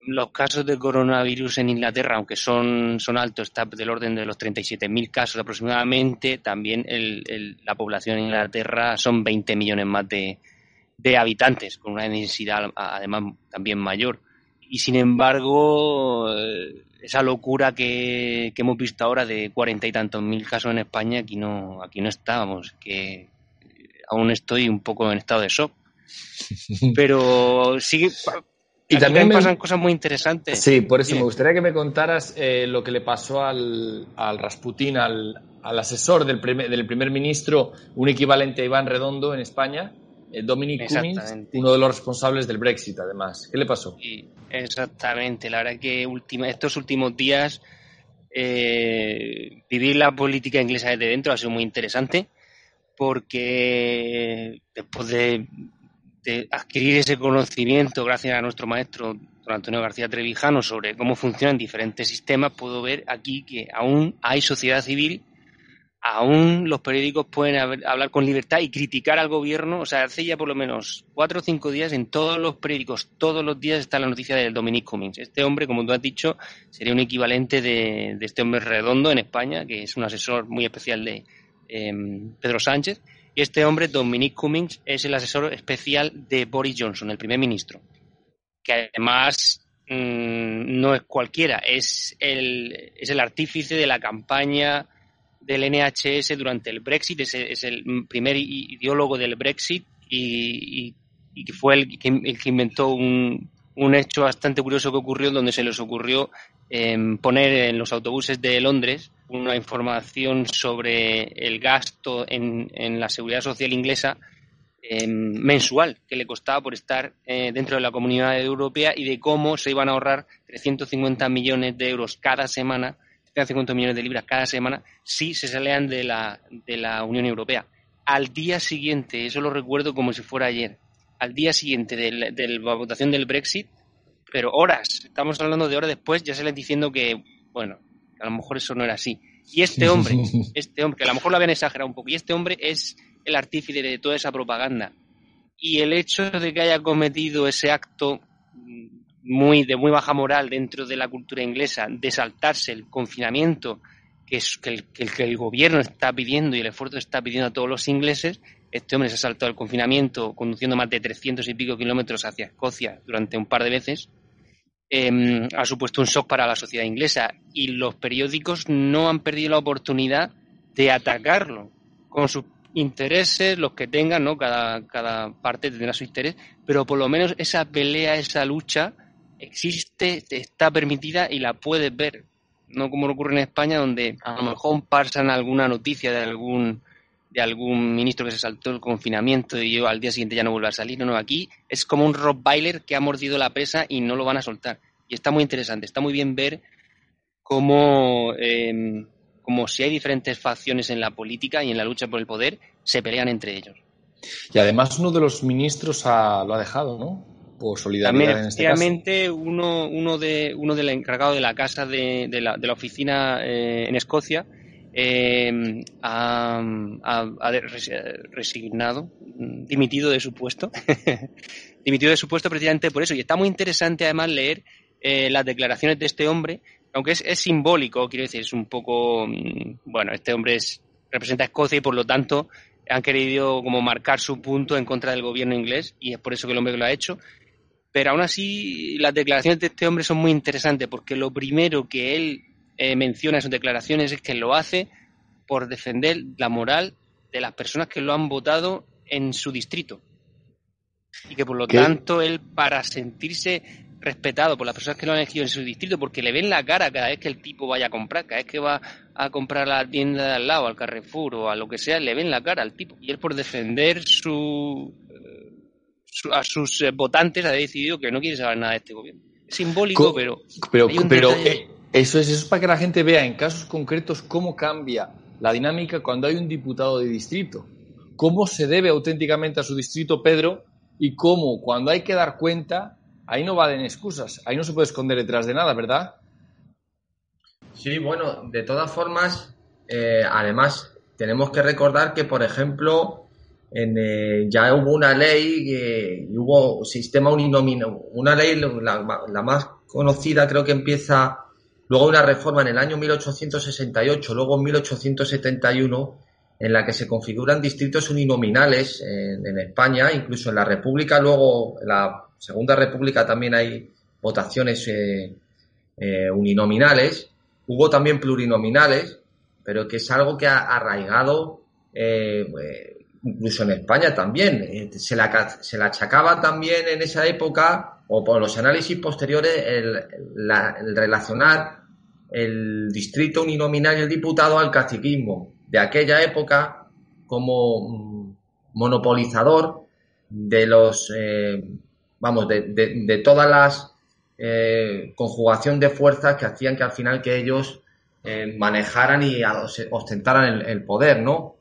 los casos de coronavirus en Inglaterra, aunque son, son altos, está del orden de los 37.000 casos aproximadamente, también el, la población en Inglaterra son 20 millones más de, de habitantes, con una densidad además también mayor. Y sin embargo, eh, esa locura que, que hemos visto ahora de cuarenta y tantos mil casos en España, aquí no, aquí no estábamos, que aún estoy un poco en estado de shock. (laughs) Pero sigue, y también me pasan cosas muy interesantes. Sí, por eso me gustaría que me contaras eh, lo que le pasó al, al Rasputín, al, al asesor del, primer, del primer ministro, un equivalente a Iván Redondo en España, eh, Dominic Cummings, uno de los responsables del Brexit, además. ¿Qué le pasó? Sí, exactamente. La verdad que última, estos últimos días eh, vivir la política inglesa desde dentro ha sido muy interesante porque después de adquirir ese conocimiento gracias a nuestro maestro don Antonio García Trevijano sobre cómo funcionan diferentes sistemas, puedo ver aquí que aún hay sociedad civil, aún los periódicos pueden hablar con libertad y criticar al gobierno. O sea, hace ya por lo menos cuatro o cinco días en todos los periódicos, todos los días está la noticia del Dominic Cummings. Este hombre, como tú has dicho, sería un equivalente de, este hombre redondo en España, que es un asesor muy especial de em, Pedro Sánchez y este hombre, Dominic Cummings, es el asesor especial de Boris Johnson, el primer ministro. Que además mm, no es cualquiera, es el, es el artífice de la campaña del NHS durante el Brexit, es, es el primer ideólogo del Brexit y, fue el que, el que inventó un, un, hecho bastante curioso que ocurrió donde se les ocurrió em, poner en los autobuses de Londres una información sobre el gasto en, en la seguridad social inglesa em, mensual que le costaba por estar eh, dentro de la comunidad europea y de cómo se iban a ahorrar 350 millones de euros cada semana 50 millones de libras cada semana si se salían de la, de la Unión Europea. Al día siguiente, eso lo recuerdo como si fuera ayer, al día siguiente de la, votación del Brexit, pero horas, estamos hablando de horas después, ya se les diciendo que, bueno, a lo mejor eso no era así. Y este (laughs) hombre, este hombre, que a lo mejor lo habían exagerado un poco, y este hombre es el artífice de toda esa propaganda. Y el hecho de que haya cometido ese acto muy, de muy baja moral dentro de la cultura inglesa de saltarse el confinamiento que, es, que, el, que el gobierno está pidiendo y el esfuerzo está pidiendo a todos los ingleses, este hombre se ha saltado el confinamiento conduciendo más de 300 y pico kilómetros hacia Escocia durante un par de veces, em, ha supuesto un shock para la sociedad inglesa y los periódicos no han perdido la oportunidad de atacarlo con sus intereses, los que tengan, ¿no? Cada, cada parte tendrá su interés, pero por lo menos esa pelea, esa lucha, existe, está permitida y la puedes ver. No como ocurre en España, donde a lo mejor pasan alguna noticia de algún de algún ministro que se saltó el confinamiento y yo al día siguiente ya no vuelve a salir. No, no, aquí es como un Rottweiler que ha mordido la presa y no lo van a soltar. Y está muy interesante, está muy bien ver cómo, em, como si hay diferentes facciones en la política y en la lucha por el poder, se pelean entre ellos. Y además uno de los ministros lo ha dejado, ¿no? Por solidaridad en este Uno, uno, de, uno del encargado de la casa de, de, la, de la, oficina eh, en Escocia eh, ha, resignado, dimitido de su puesto, (laughs) dimitido de su puesto precisamente por eso. Y está muy interesante además leer eh, las declaraciones de este hombre, aunque es, es, simbólico, quiero decir, es un poco, mm, bueno, este hombre es, representa a Escocia y por lo tanto han querido como marcar su punto en contra del gobierno inglés y es por eso que el hombre lo ha hecho. Pero aún así, las declaraciones de este hombre son muy interesantes porque lo primero que él eh, menciona en sus declaraciones es que lo hace por defender la moral de las personas que lo han votado en su distrito. Y que por lo tanto él, para sentirse respetado por las personas que lo han elegido en su distrito, porque le ven la cara cada vez que el tipo vaya a comprar, cada vez que va a comprar a la tienda de al lado, al Carrefour o a lo que sea, le ven la cara al tipo. Y él por defender su a sus eh, votantes ha decidido que no quiere saber nada de este gobierno. Es simbólico, pero. Pero, pero eh, eso, es, eso es para que la gente vea en casos concretos cómo cambia la dinámica cuando hay un diputado de distrito. Cómo se debe auténticamente a su distrito Pedro y cómo cuando hay que dar cuenta, ahí no valen excusas, ahí no se puede esconder detrás de nada, ¿verdad? Sí, bueno, de todas formas, eh, además, tenemos que recordar que, por ejemplo, eh, ya hubo una ley eh, y hubo sistema uninominal, una ley, la, más conocida creo que empieza luego una reforma en el año 1868, luego en 1871, en la que se configuran distritos uninominales en, España, incluso en la República, luego en la Segunda República también hay votaciones eh, uninominales, hubo también plurinominales, pero que es algo que ha arraigado incluso en España también. Eh, se la, se la achacaba también en esa época, o por los análisis posteriores, el, relacionar el distrito uninominal y el diputado al caciquismo de aquella época como mm, monopolizador de los, eh, vamos, de, de, todas las eh, conjugación de fuerzas que hacían que al final que ellos manejaran y ostentaran el, el poder, ¿no?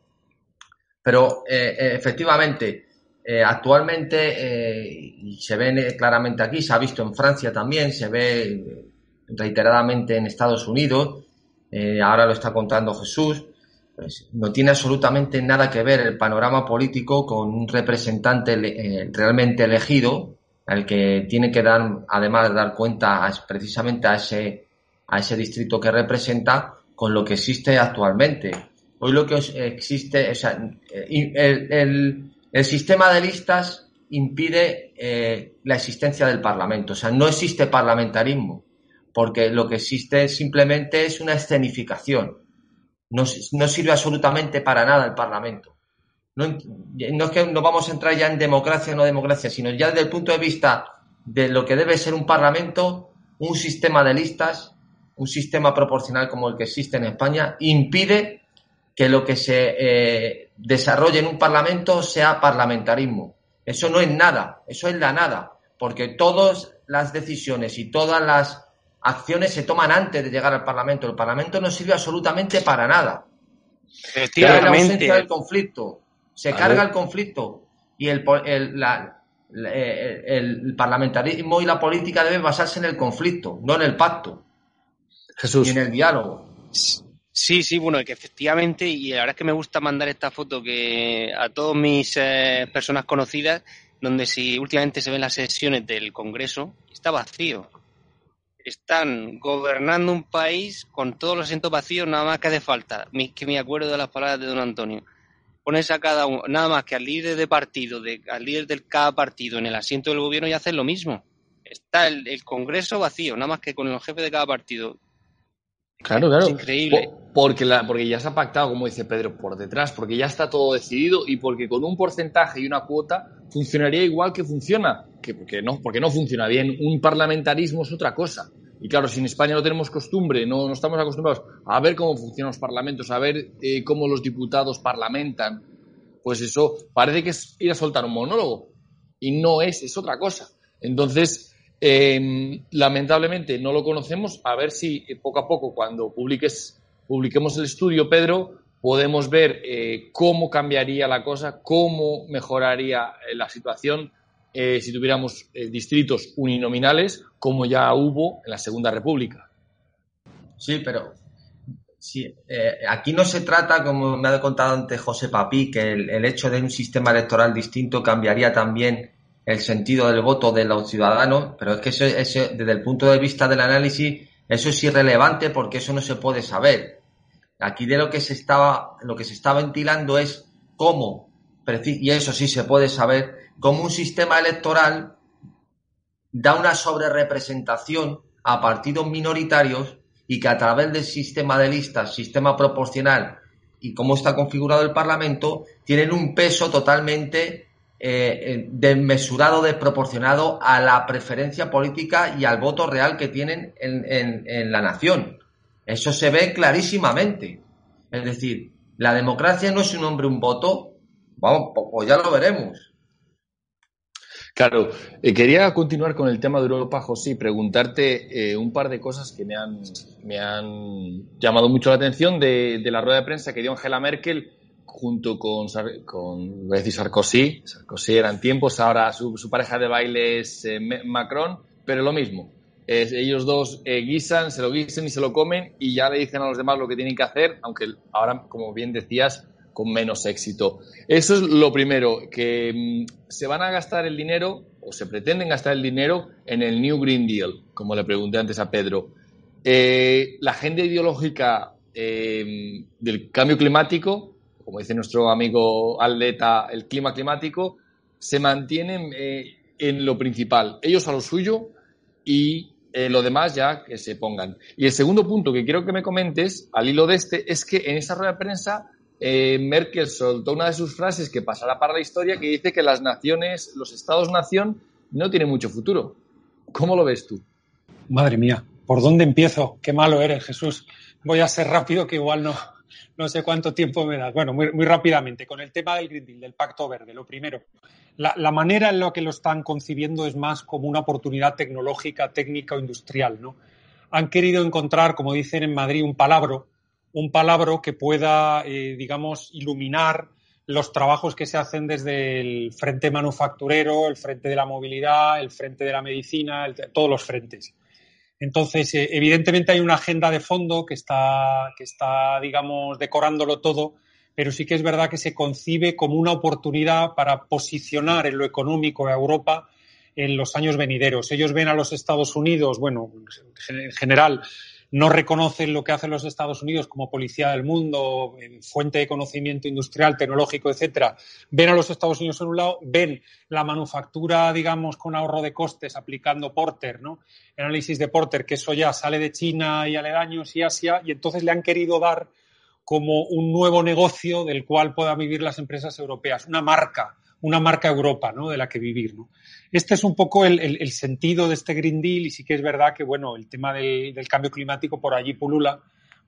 Pero eh, eh, efectivamente, eh, actualmente, y se ve claramente aquí, se ha visto en Francia también, se ve reiteradamente en Estados Unidos, ahora lo está contando Jesús, pues no tiene absolutamente nada que ver el panorama político con un representante realmente elegido, al que tiene que dar, además de dar cuenta precisamente a ese, a ese distrito que representa, con lo que existe actualmente. Hoy lo que existe, o sea, el, sistema de listas impide eh, la existencia del Parlamento. O sea, no existe parlamentarismo, porque lo que existe simplemente es una escenificación. No, sirve absolutamente para nada el Parlamento. no es que no vamos a entrar ya en democracia o no democracia, sino ya desde el punto de vista de lo que debe ser un parlamento, un sistema de listas, un sistema proporcional como el que existe en España, impide que lo que se eh, desarrolle en un parlamento sea parlamentarismo. Eso no es nada, eso es la nada, porque todas las decisiones y todas las acciones se toman antes de llegar al Parlamento. El Parlamento no sirve absolutamente para nada. Efectivamente. la ausencia del conflicto. Se carga el conflicto y el, el, el, parlamentarismo y la política deben basarse en el conflicto, no en el pacto. Jesús. Y en el diálogo. Sí, sí, bueno, que efectivamente, y la verdad es que me gusta mandar esta foto que a todas mis eh, personas conocidas, donde si últimamente se ven las sesiones del Congreso, está vacío. Están gobernando un país con todos los asientos vacíos, nada más que hace falta, que me acuerdo de las palabras de don Antonio. Pones a cada uno, nada más que al líder de partido, de, al líder de cada partido en el asiento del gobierno y hacen lo mismo. Está el, el Congreso vacío, nada más que con los jefes de cada partido Claro, claro. Es increíble. porque, la, porque ya se ha pactado, como dice Pedro, por detrás, porque ya está todo decidido y porque con un porcentaje y una cuota funcionaría igual que funciona. Que, porque, no, porque no funciona bien. Un parlamentarismo es otra cosa. Y claro, si en España no tenemos costumbre, no, no estamos acostumbrados a ver cómo funcionan los parlamentos, a ver eh, cómo los diputados parlamentan, pues eso parece que es ir a soltar un monólogo. Y no es, es otra cosa. Entonces, Em, lamentablemente no lo conocemos. A ver si eh, poco a poco, cuando publiquemos el estudio, Pedro, podemos ver eh, cómo cambiaría la cosa, cómo mejoraría eh, la situación si tuviéramos distritos uninominales, como ya hubo en la Segunda República. Sí, pero sí, aquí no se trata, como me ha contado antes José Papí, que el hecho de un sistema electoral distinto cambiaría también el sentido del voto de los ciudadanos, pero es que eso, desde el punto de vista del análisis, eso es irrelevante porque eso no se puede saber. Aquí de lo que se estaba, lo que se está ventilando es cómo, y eso sí se puede saber, cómo un sistema electoral da una sobrerepresentación a partidos minoritarios y que a través del sistema de listas, sistema proporcional y cómo está configurado el Parlamento, tienen un peso totalmente eh, eh, desmesurado, desproporcionado a la preferencia política y al voto real que tienen en, la nación. Eso se ve clarísimamente. Es decir, la democracia no es un hombre, un voto. Vamos, pues ya lo veremos. Claro, eh, quería continuar con el tema de Europa, José, y preguntarte un par de cosas que me han, me han llamado mucho la atención de, de, la rueda de prensa que dio Angela Merkel junto con, con voy a decir Sarkozy, Sarkozy eran tiempos, ahora su, pareja de baile es eh, Macron, pero lo mismo. ellos dos eh, guisan, se lo guisan y se lo comen y ya le dicen a los demás lo que tienen que hacer, aunque ahora, como bien decías, con menos éxito. Eso es lo primero, que mm, se van a gastar el dinero o se pretenden gastar el dinero en el New Green Deal, como le pregunté antes a Pedro. Eh, la agenda ideológica del cambio climático como dice nuestro amigo Aldeta, el clima climático, se mantienen eh, en lo principal. Ellos a lo suyo y eh, lo demás ya que se pongan. Y el segundo punto que quiero que me comentes, al hilo de este, es que en esa rueda de prensa eh, Merkel soltó una de sus frases que pasará para la historia que dice que las naciones, los estados-nación, no tienen mucho futuro. ¿Cómo lo ves tú? Madre mía, ¿por dónde empiezo? Qué malo eres, Jesús. Voy a ser rápido que igual no, no sé cuánto tiempo me das. Bueno, muy, rápidamente, con el tema del Green Deal, del Pacto Verde, lo primero. La, manera en la que lo están concibiendo es más como una oportunidad tecnológica, técnica o industrial, ¿no? Han querido encontrar, como dicen en Madrid, un palabro, un palabro que pueda, eh, digamos, iluminar los trabajos que se hacen desde el frente manufacturero, el frente de la movilidad, el frente de la medicina, todos los frentes. Entonces, eh, evidentemente hay una agenda de fondo que está, que está, digamos, decorándolo todo, pero sí que es verdad que se concibe como una oportunidad para posicionar en lo económico a Europa en los años venideros. Ellos ven a los Estados Unidos, bueno, en general, no reconocen lo que hacen los Estados Unidos como policía del mundo, fuente de conocimiento industrial, tecnológico, etcétera, ven a los Estados Unidos en un lado, ven la manufactura, digamos, con ahorro de costes aplicando Porter, ¿no? El análisis de Porter, que eso ya sale de China y aledaños y Asia, y entonces le han querido dar como un nuevo negocio del cual puedan vivir las empresas europeas, una marca, una marca Europa, ¿no? De la que vivir, ¿no? Este es un poco el, sentido de este Green Deal y sí que es verdad que, bueno, el tema del, cambio climático por allí pulula,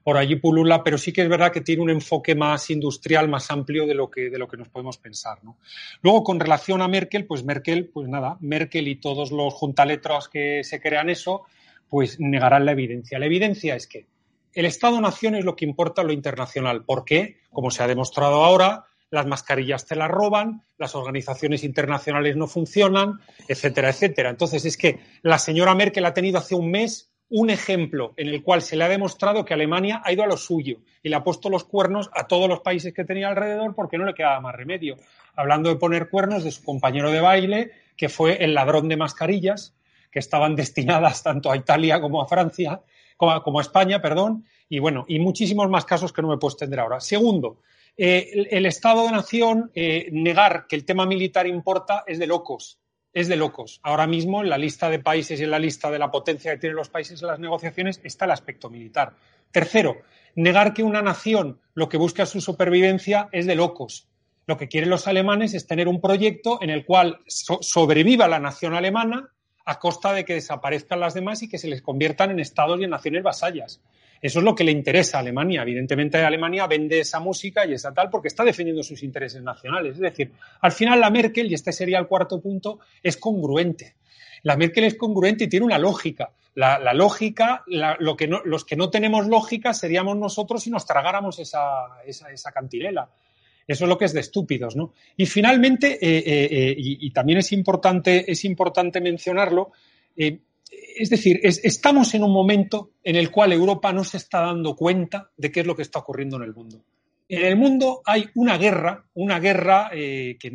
por allí pulula, pero sí que es verdad que tiene un enfoque más industrial, más amplio de lo que, de lo que nos podemos pensar. ¿no? Luego, con relación a Merkel, pues Merkel, pues nada, Merkel y todos los juntaletras que se crean eso, pues negarán la evidencia. La evidencia es que el Estado-Nación es lo que importa lo internacional. ¿Por qué? Como se ha demostrado ahora, las mascarillas te las roban, las organizaciones internacionales no funcionan, etcétera, etcétera. Entonces, es que la señora Merkel ha tenido hace un mes un ejemplo en el cual se le ha demostrado que Alemania ha ido a lo suyo y le ha puesto los cuernos a todos los países que tenía alrededor porque no le quedaba más remedio. Hablando de poner cuernos de su compañero de baile, que fue el ladrón de mascarillas, que estaban destinadas tanto a Italia como a Francia, como a, España, perdón, y bueno, y muchísimos más casos que no me puedo extender ahora. Segundo, eh, el, Estado de Nación eh, negar que el tema militar importa es de locos es de locos. Ahora mismo en la lista de países y en la lista de la potencia que tienen los países en las negociaciones está el aspecto militar. Tercero, negar que una nación lo que busca su supervivencia es de locos. Lo que quieren los alemanes es tener un proyecto en el cual sobreviva la nación alemana a costa de que desaparezcan las demás y que se les conviertan en estados y en naciones vasallas. Eso es lo que le interesa a Alemania. Evidentemente, Alemania vende esa música y esa tal porque está defendiendo sus intereses nacionales. Es decir, al final la Merkel, y este sería el cuarto punto, es congruente. La Merkel es congruente y tiene una lógica. La, lógica, lo que los que no tenemos lógica seríamos nosotros si nos tragáramos esa, esa, cantilela. Eso es lo que es de estúpidos, ¿no? Y finalmente, eh, eh, eh, y, también es importante, es importante mencionarlo, es decir, estamos en un momento en el cual Europa no se está dando cuenta de qué es lo que está ocurriendo en el mundo. En el mundo hay una guerra, una guerra eh, que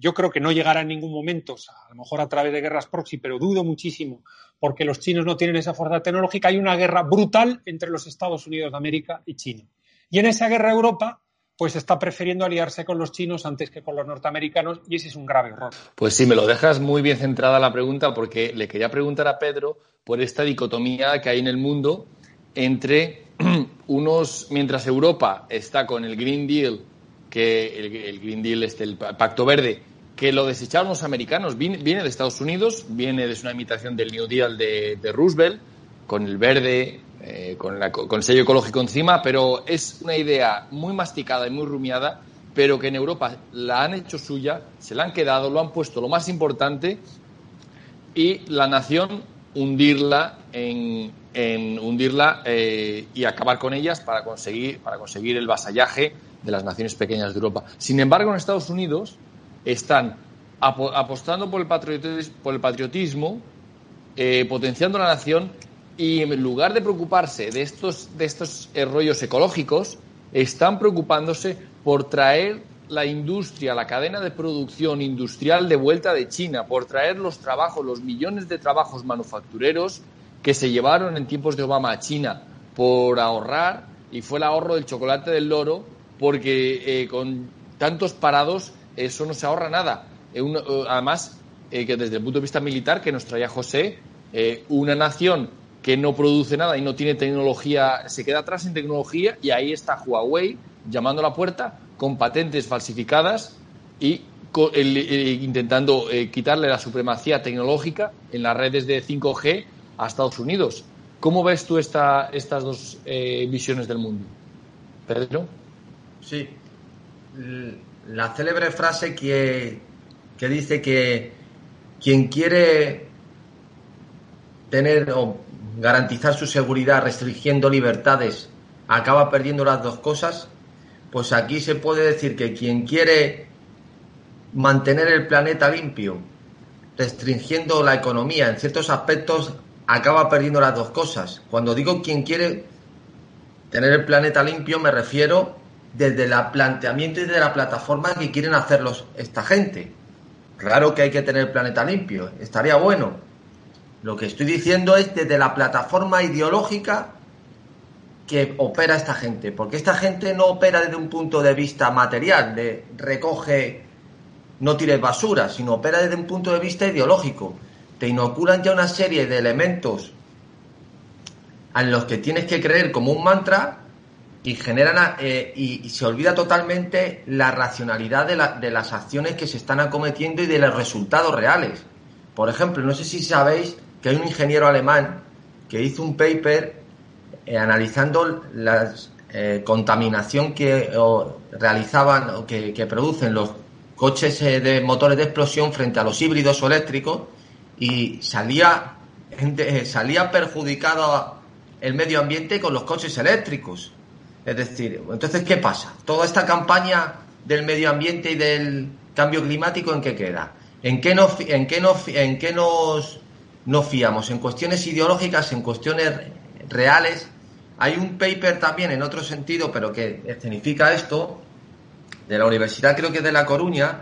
yo creo que no llegará en ningún momento, a lo mejor a través de guerras proxy, pero dudo muchísimo, porque los chinos no tienen esa fuerza tecnológica. Hay una guerra brutal entre los Estados Unidos de América y China. Y en esa guerra Europa pues está prefiriendo aliarse con los chinos antes que con los norteamericanos y ese es un grave error. Pues sí, me lo dejas muy bien centrada la pregunta porque le quería preguntar a Pedro por esta dicotomía que hay en el mundo entre (clears throat) unos, mientras Europa está con el Green Deal, que el, Green Deal, este, el Pacto Verde, que lo desecharon los americanos, viene, de Estados Unidos, viene de una imitación del New Deal de Roosevelt, con el verde, eh, con, el sello ecológico encima, pero es una idea muy masticada y muy rumiada, pero que en Europa la han hecho suya, se la han quedado, lo han puesto lo más importante y la nación hundirla en, hundirla eh, y acabar con ellas para conseguir, para conseguir el vasallaje de las naciones pequeñas de Europa. Sin embargo, en Estados Unidos están apostando por el patriotismo, por el eh, potenciando la nación y en lugar de preocuparse de estos, de estos rollos ecológicos, están preocupándose por traer la industria, la cadena de producción industrial de vuelta de China, por traer los trabajos, los millones de trabajos manufactureros que se llevaron en tiempos de Obama a China, por ahorrar, y fue el ahorro del chocolate del loro, porque eh, con tantos parados eso no se ahorra nada. Eh, eh, además, que desde el punto de vista militar, que nos traía José, una nación que no produce nada y no tiene tecnología, se queda atrás en tecnología y ahí está Huawei llamando a la puerta con patentes falsificadas y eh, intentando eh, quitarle la supremacía tecnológica en las redes de 5G a Estados Unidos. ¿Cómo ves tú esta, estas dos eh, visiones del mundo? Pedro. Sí. La célebre frase que, que dice que quien quiere tener garantizar su seguridad restringiendo libertades acaba perdiendo las dos cosas, pues aquí se puede decir que quien quiere mantener el planeta limpio, restringiendo la economía en ciertos aspectos, acaba perdiendo las dos cosas. Cuando digo quien quiere tener el planeta limpio, me refiero desde el planteamiento y de la plataforma que quieren hacerlos esta gente. Claro que hay que tener el planeta limpio, estaría bueno, lo que estoy diciendo es desde la plataforma ideológica que opera esta gente, porque esta gente no opera desde un punto de vista material, de recoge, no tires basura, sino opera desde un punto de vista ideológico. Te inoculan ya una serie de elementos en los que tienes que creer como un mantra y generan eh, y, se olvida totalmente la racionalidad de, de, las acciones que se están acometiendo y de los resultados reales. Por ejemplo, no sé si sabéis que hay un ingeniero alemán que hizo un paper eh, analizando la eh, contaminación que realizaban o que, producen los coches de motores de explosión frente a los híbridos o eléctricos y salía salía perjudicado el medio ambiente con los coches eléctricos. Es decir, entonces, ¿qué pasa? Toda esta campaña del medio ambiente y del cambio climático, ¿en qué queda? ¿En qué, en qué, en qué nos, nos fiamos? ¿En cuestiones ideológicas, en cuestiones reales? Hay un paper también en otro sentido, pero que escenifica esto, de la Universidad, creo que de La Coruña,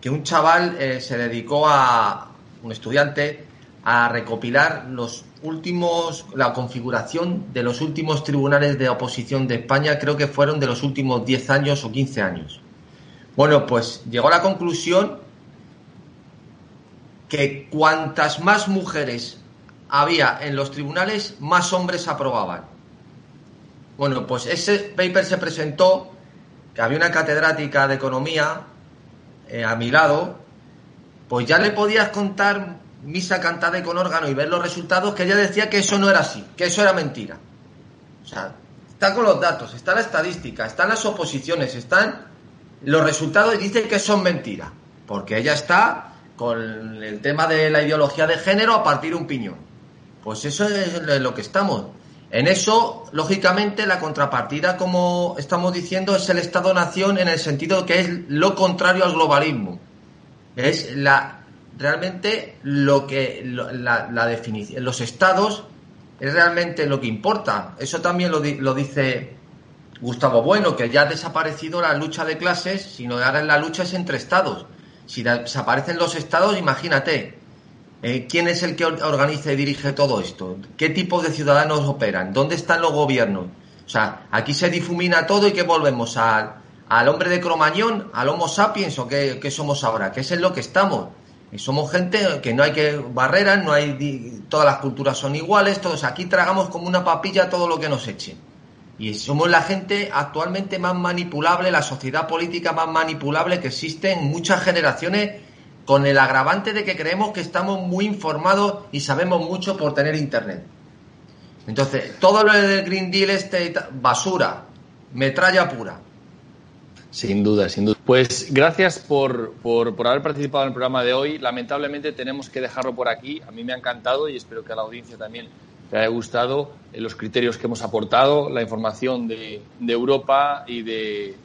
que un chaval eh, se dedicó a, un estudiante, a recopilar los últimos, la configuración de los últimos tribunales de oposición de España, creo que fueron de los últimos 10 años o 15 años. Bueno, pues llegó a la conclusión que cuantas más mujeres había en los tribunales, más hombres aprobaban. Bueno, pues ese paper se presentó, que había una catedrática de economía eh, a mi lado, pues ya le podías contar misa cantada con órgano y ver los resultados, que ella decía que eso no era así, que eso era mentira. O sea, está con los datos, está la estadística, están las oposiciones, están los resultados y dice que son mentiras, porque ella está con el tema de la ideología de género a partir de un piñón. Pues eso es lo que estamos. En eso, lógicamente, la contrapartida, como estamos diciendo, es el Estado-Nación en el sentido que es lo contrario al globalismo. Es la realmente lo que la, definición, los estados es realmente lo que importa. Eso también lo, lo, dice Gustavo Bueno, que ya ha desaparecido la lucha de clases, sino ahora la lucha es entre estados. Si desaparecen los estados, imagínate, eh, ¿quién es el que organiza y dirige todo esto? ¿Qué tipo de ciudadanos operan? ¿Dónde están los gobiernos? O sea, aquí se difumina todo y que volvemos al, al hombre de Cromañón, al Homo sapiens o qué, qué somos ahora, que es en lo que estamos somos gente que no hay que barreras, no hay todas las culturas son iguales, todos aquí tragamos como una papilla todo lo que nos echen. Y somos la gente actualmente más manipulable, la sociedad política más manipulable que existe en muchas generaciones, con el agravante de que creemos que estamos muy informados y sabemos mucho por tener internet. Entonces, todo lo del Green Deal este basura, metralla pura. Sin duda, sin duda. Pues gracias por, por, haber participado en el programa de hoy. Lamentablemente tenemos que dejarlo por aquí. A mí me ha encantado y espero que a la audiencia también le haya gustado eh, los criterios que hemos aportado, la información de, Europa y de,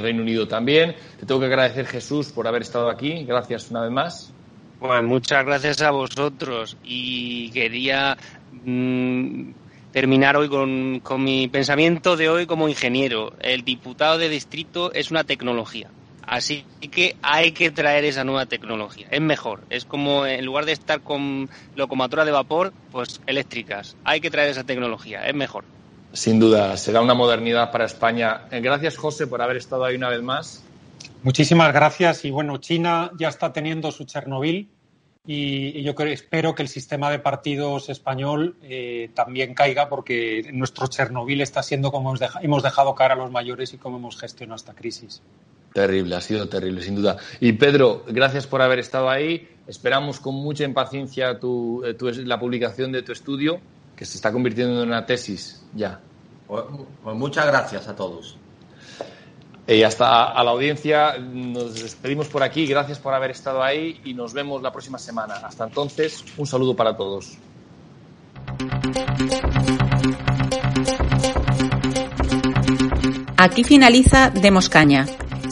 Reino Unido también. Te tengo que agradecer, Jesús, por haber estado aquí. Gracias una vez más. Bueno, muchas gracias a vosotros y quería mm, terminar hoy con, mi pensamiento de hoy como ingeniero. El diputado de distrito es una tecnología. Así que hay que traer esa nueva tecnología. Es mejor. Es como en lugar de estar con locomotoras de vapor, pues eléctricas. Hay que traer esa tecnología. Es mejor. Sin duda, será una modernidad para España. Eh, gracias, José, por haber estado ahí una vez más. Muchísimas gracias. Y bueno, China ya está teniendo su Chernobyl y, yo creo, espero que el sistema de partidos español eh, también caiga porque nuestro Chernobyl está siendo como hemos dejado caer a los mayores y cómo hemos gestionado esta crisis. Terrible, ha sido terrible, sin duda. Y Pedro, gracias por haber estado ahí. Esperamos con mucha impaciencia tu, eh, la publicación de tu estudio, que se está convirtiendo en una tesis ya. pues, pues muchas gracias a todos. Y hasta a la audiencia nos despedimos por aquí. Gracias por haber estado ahí y nos vemos la próxima semana. Hasta entonces, un saludo para todos. Aquí finaliza Demos Caña.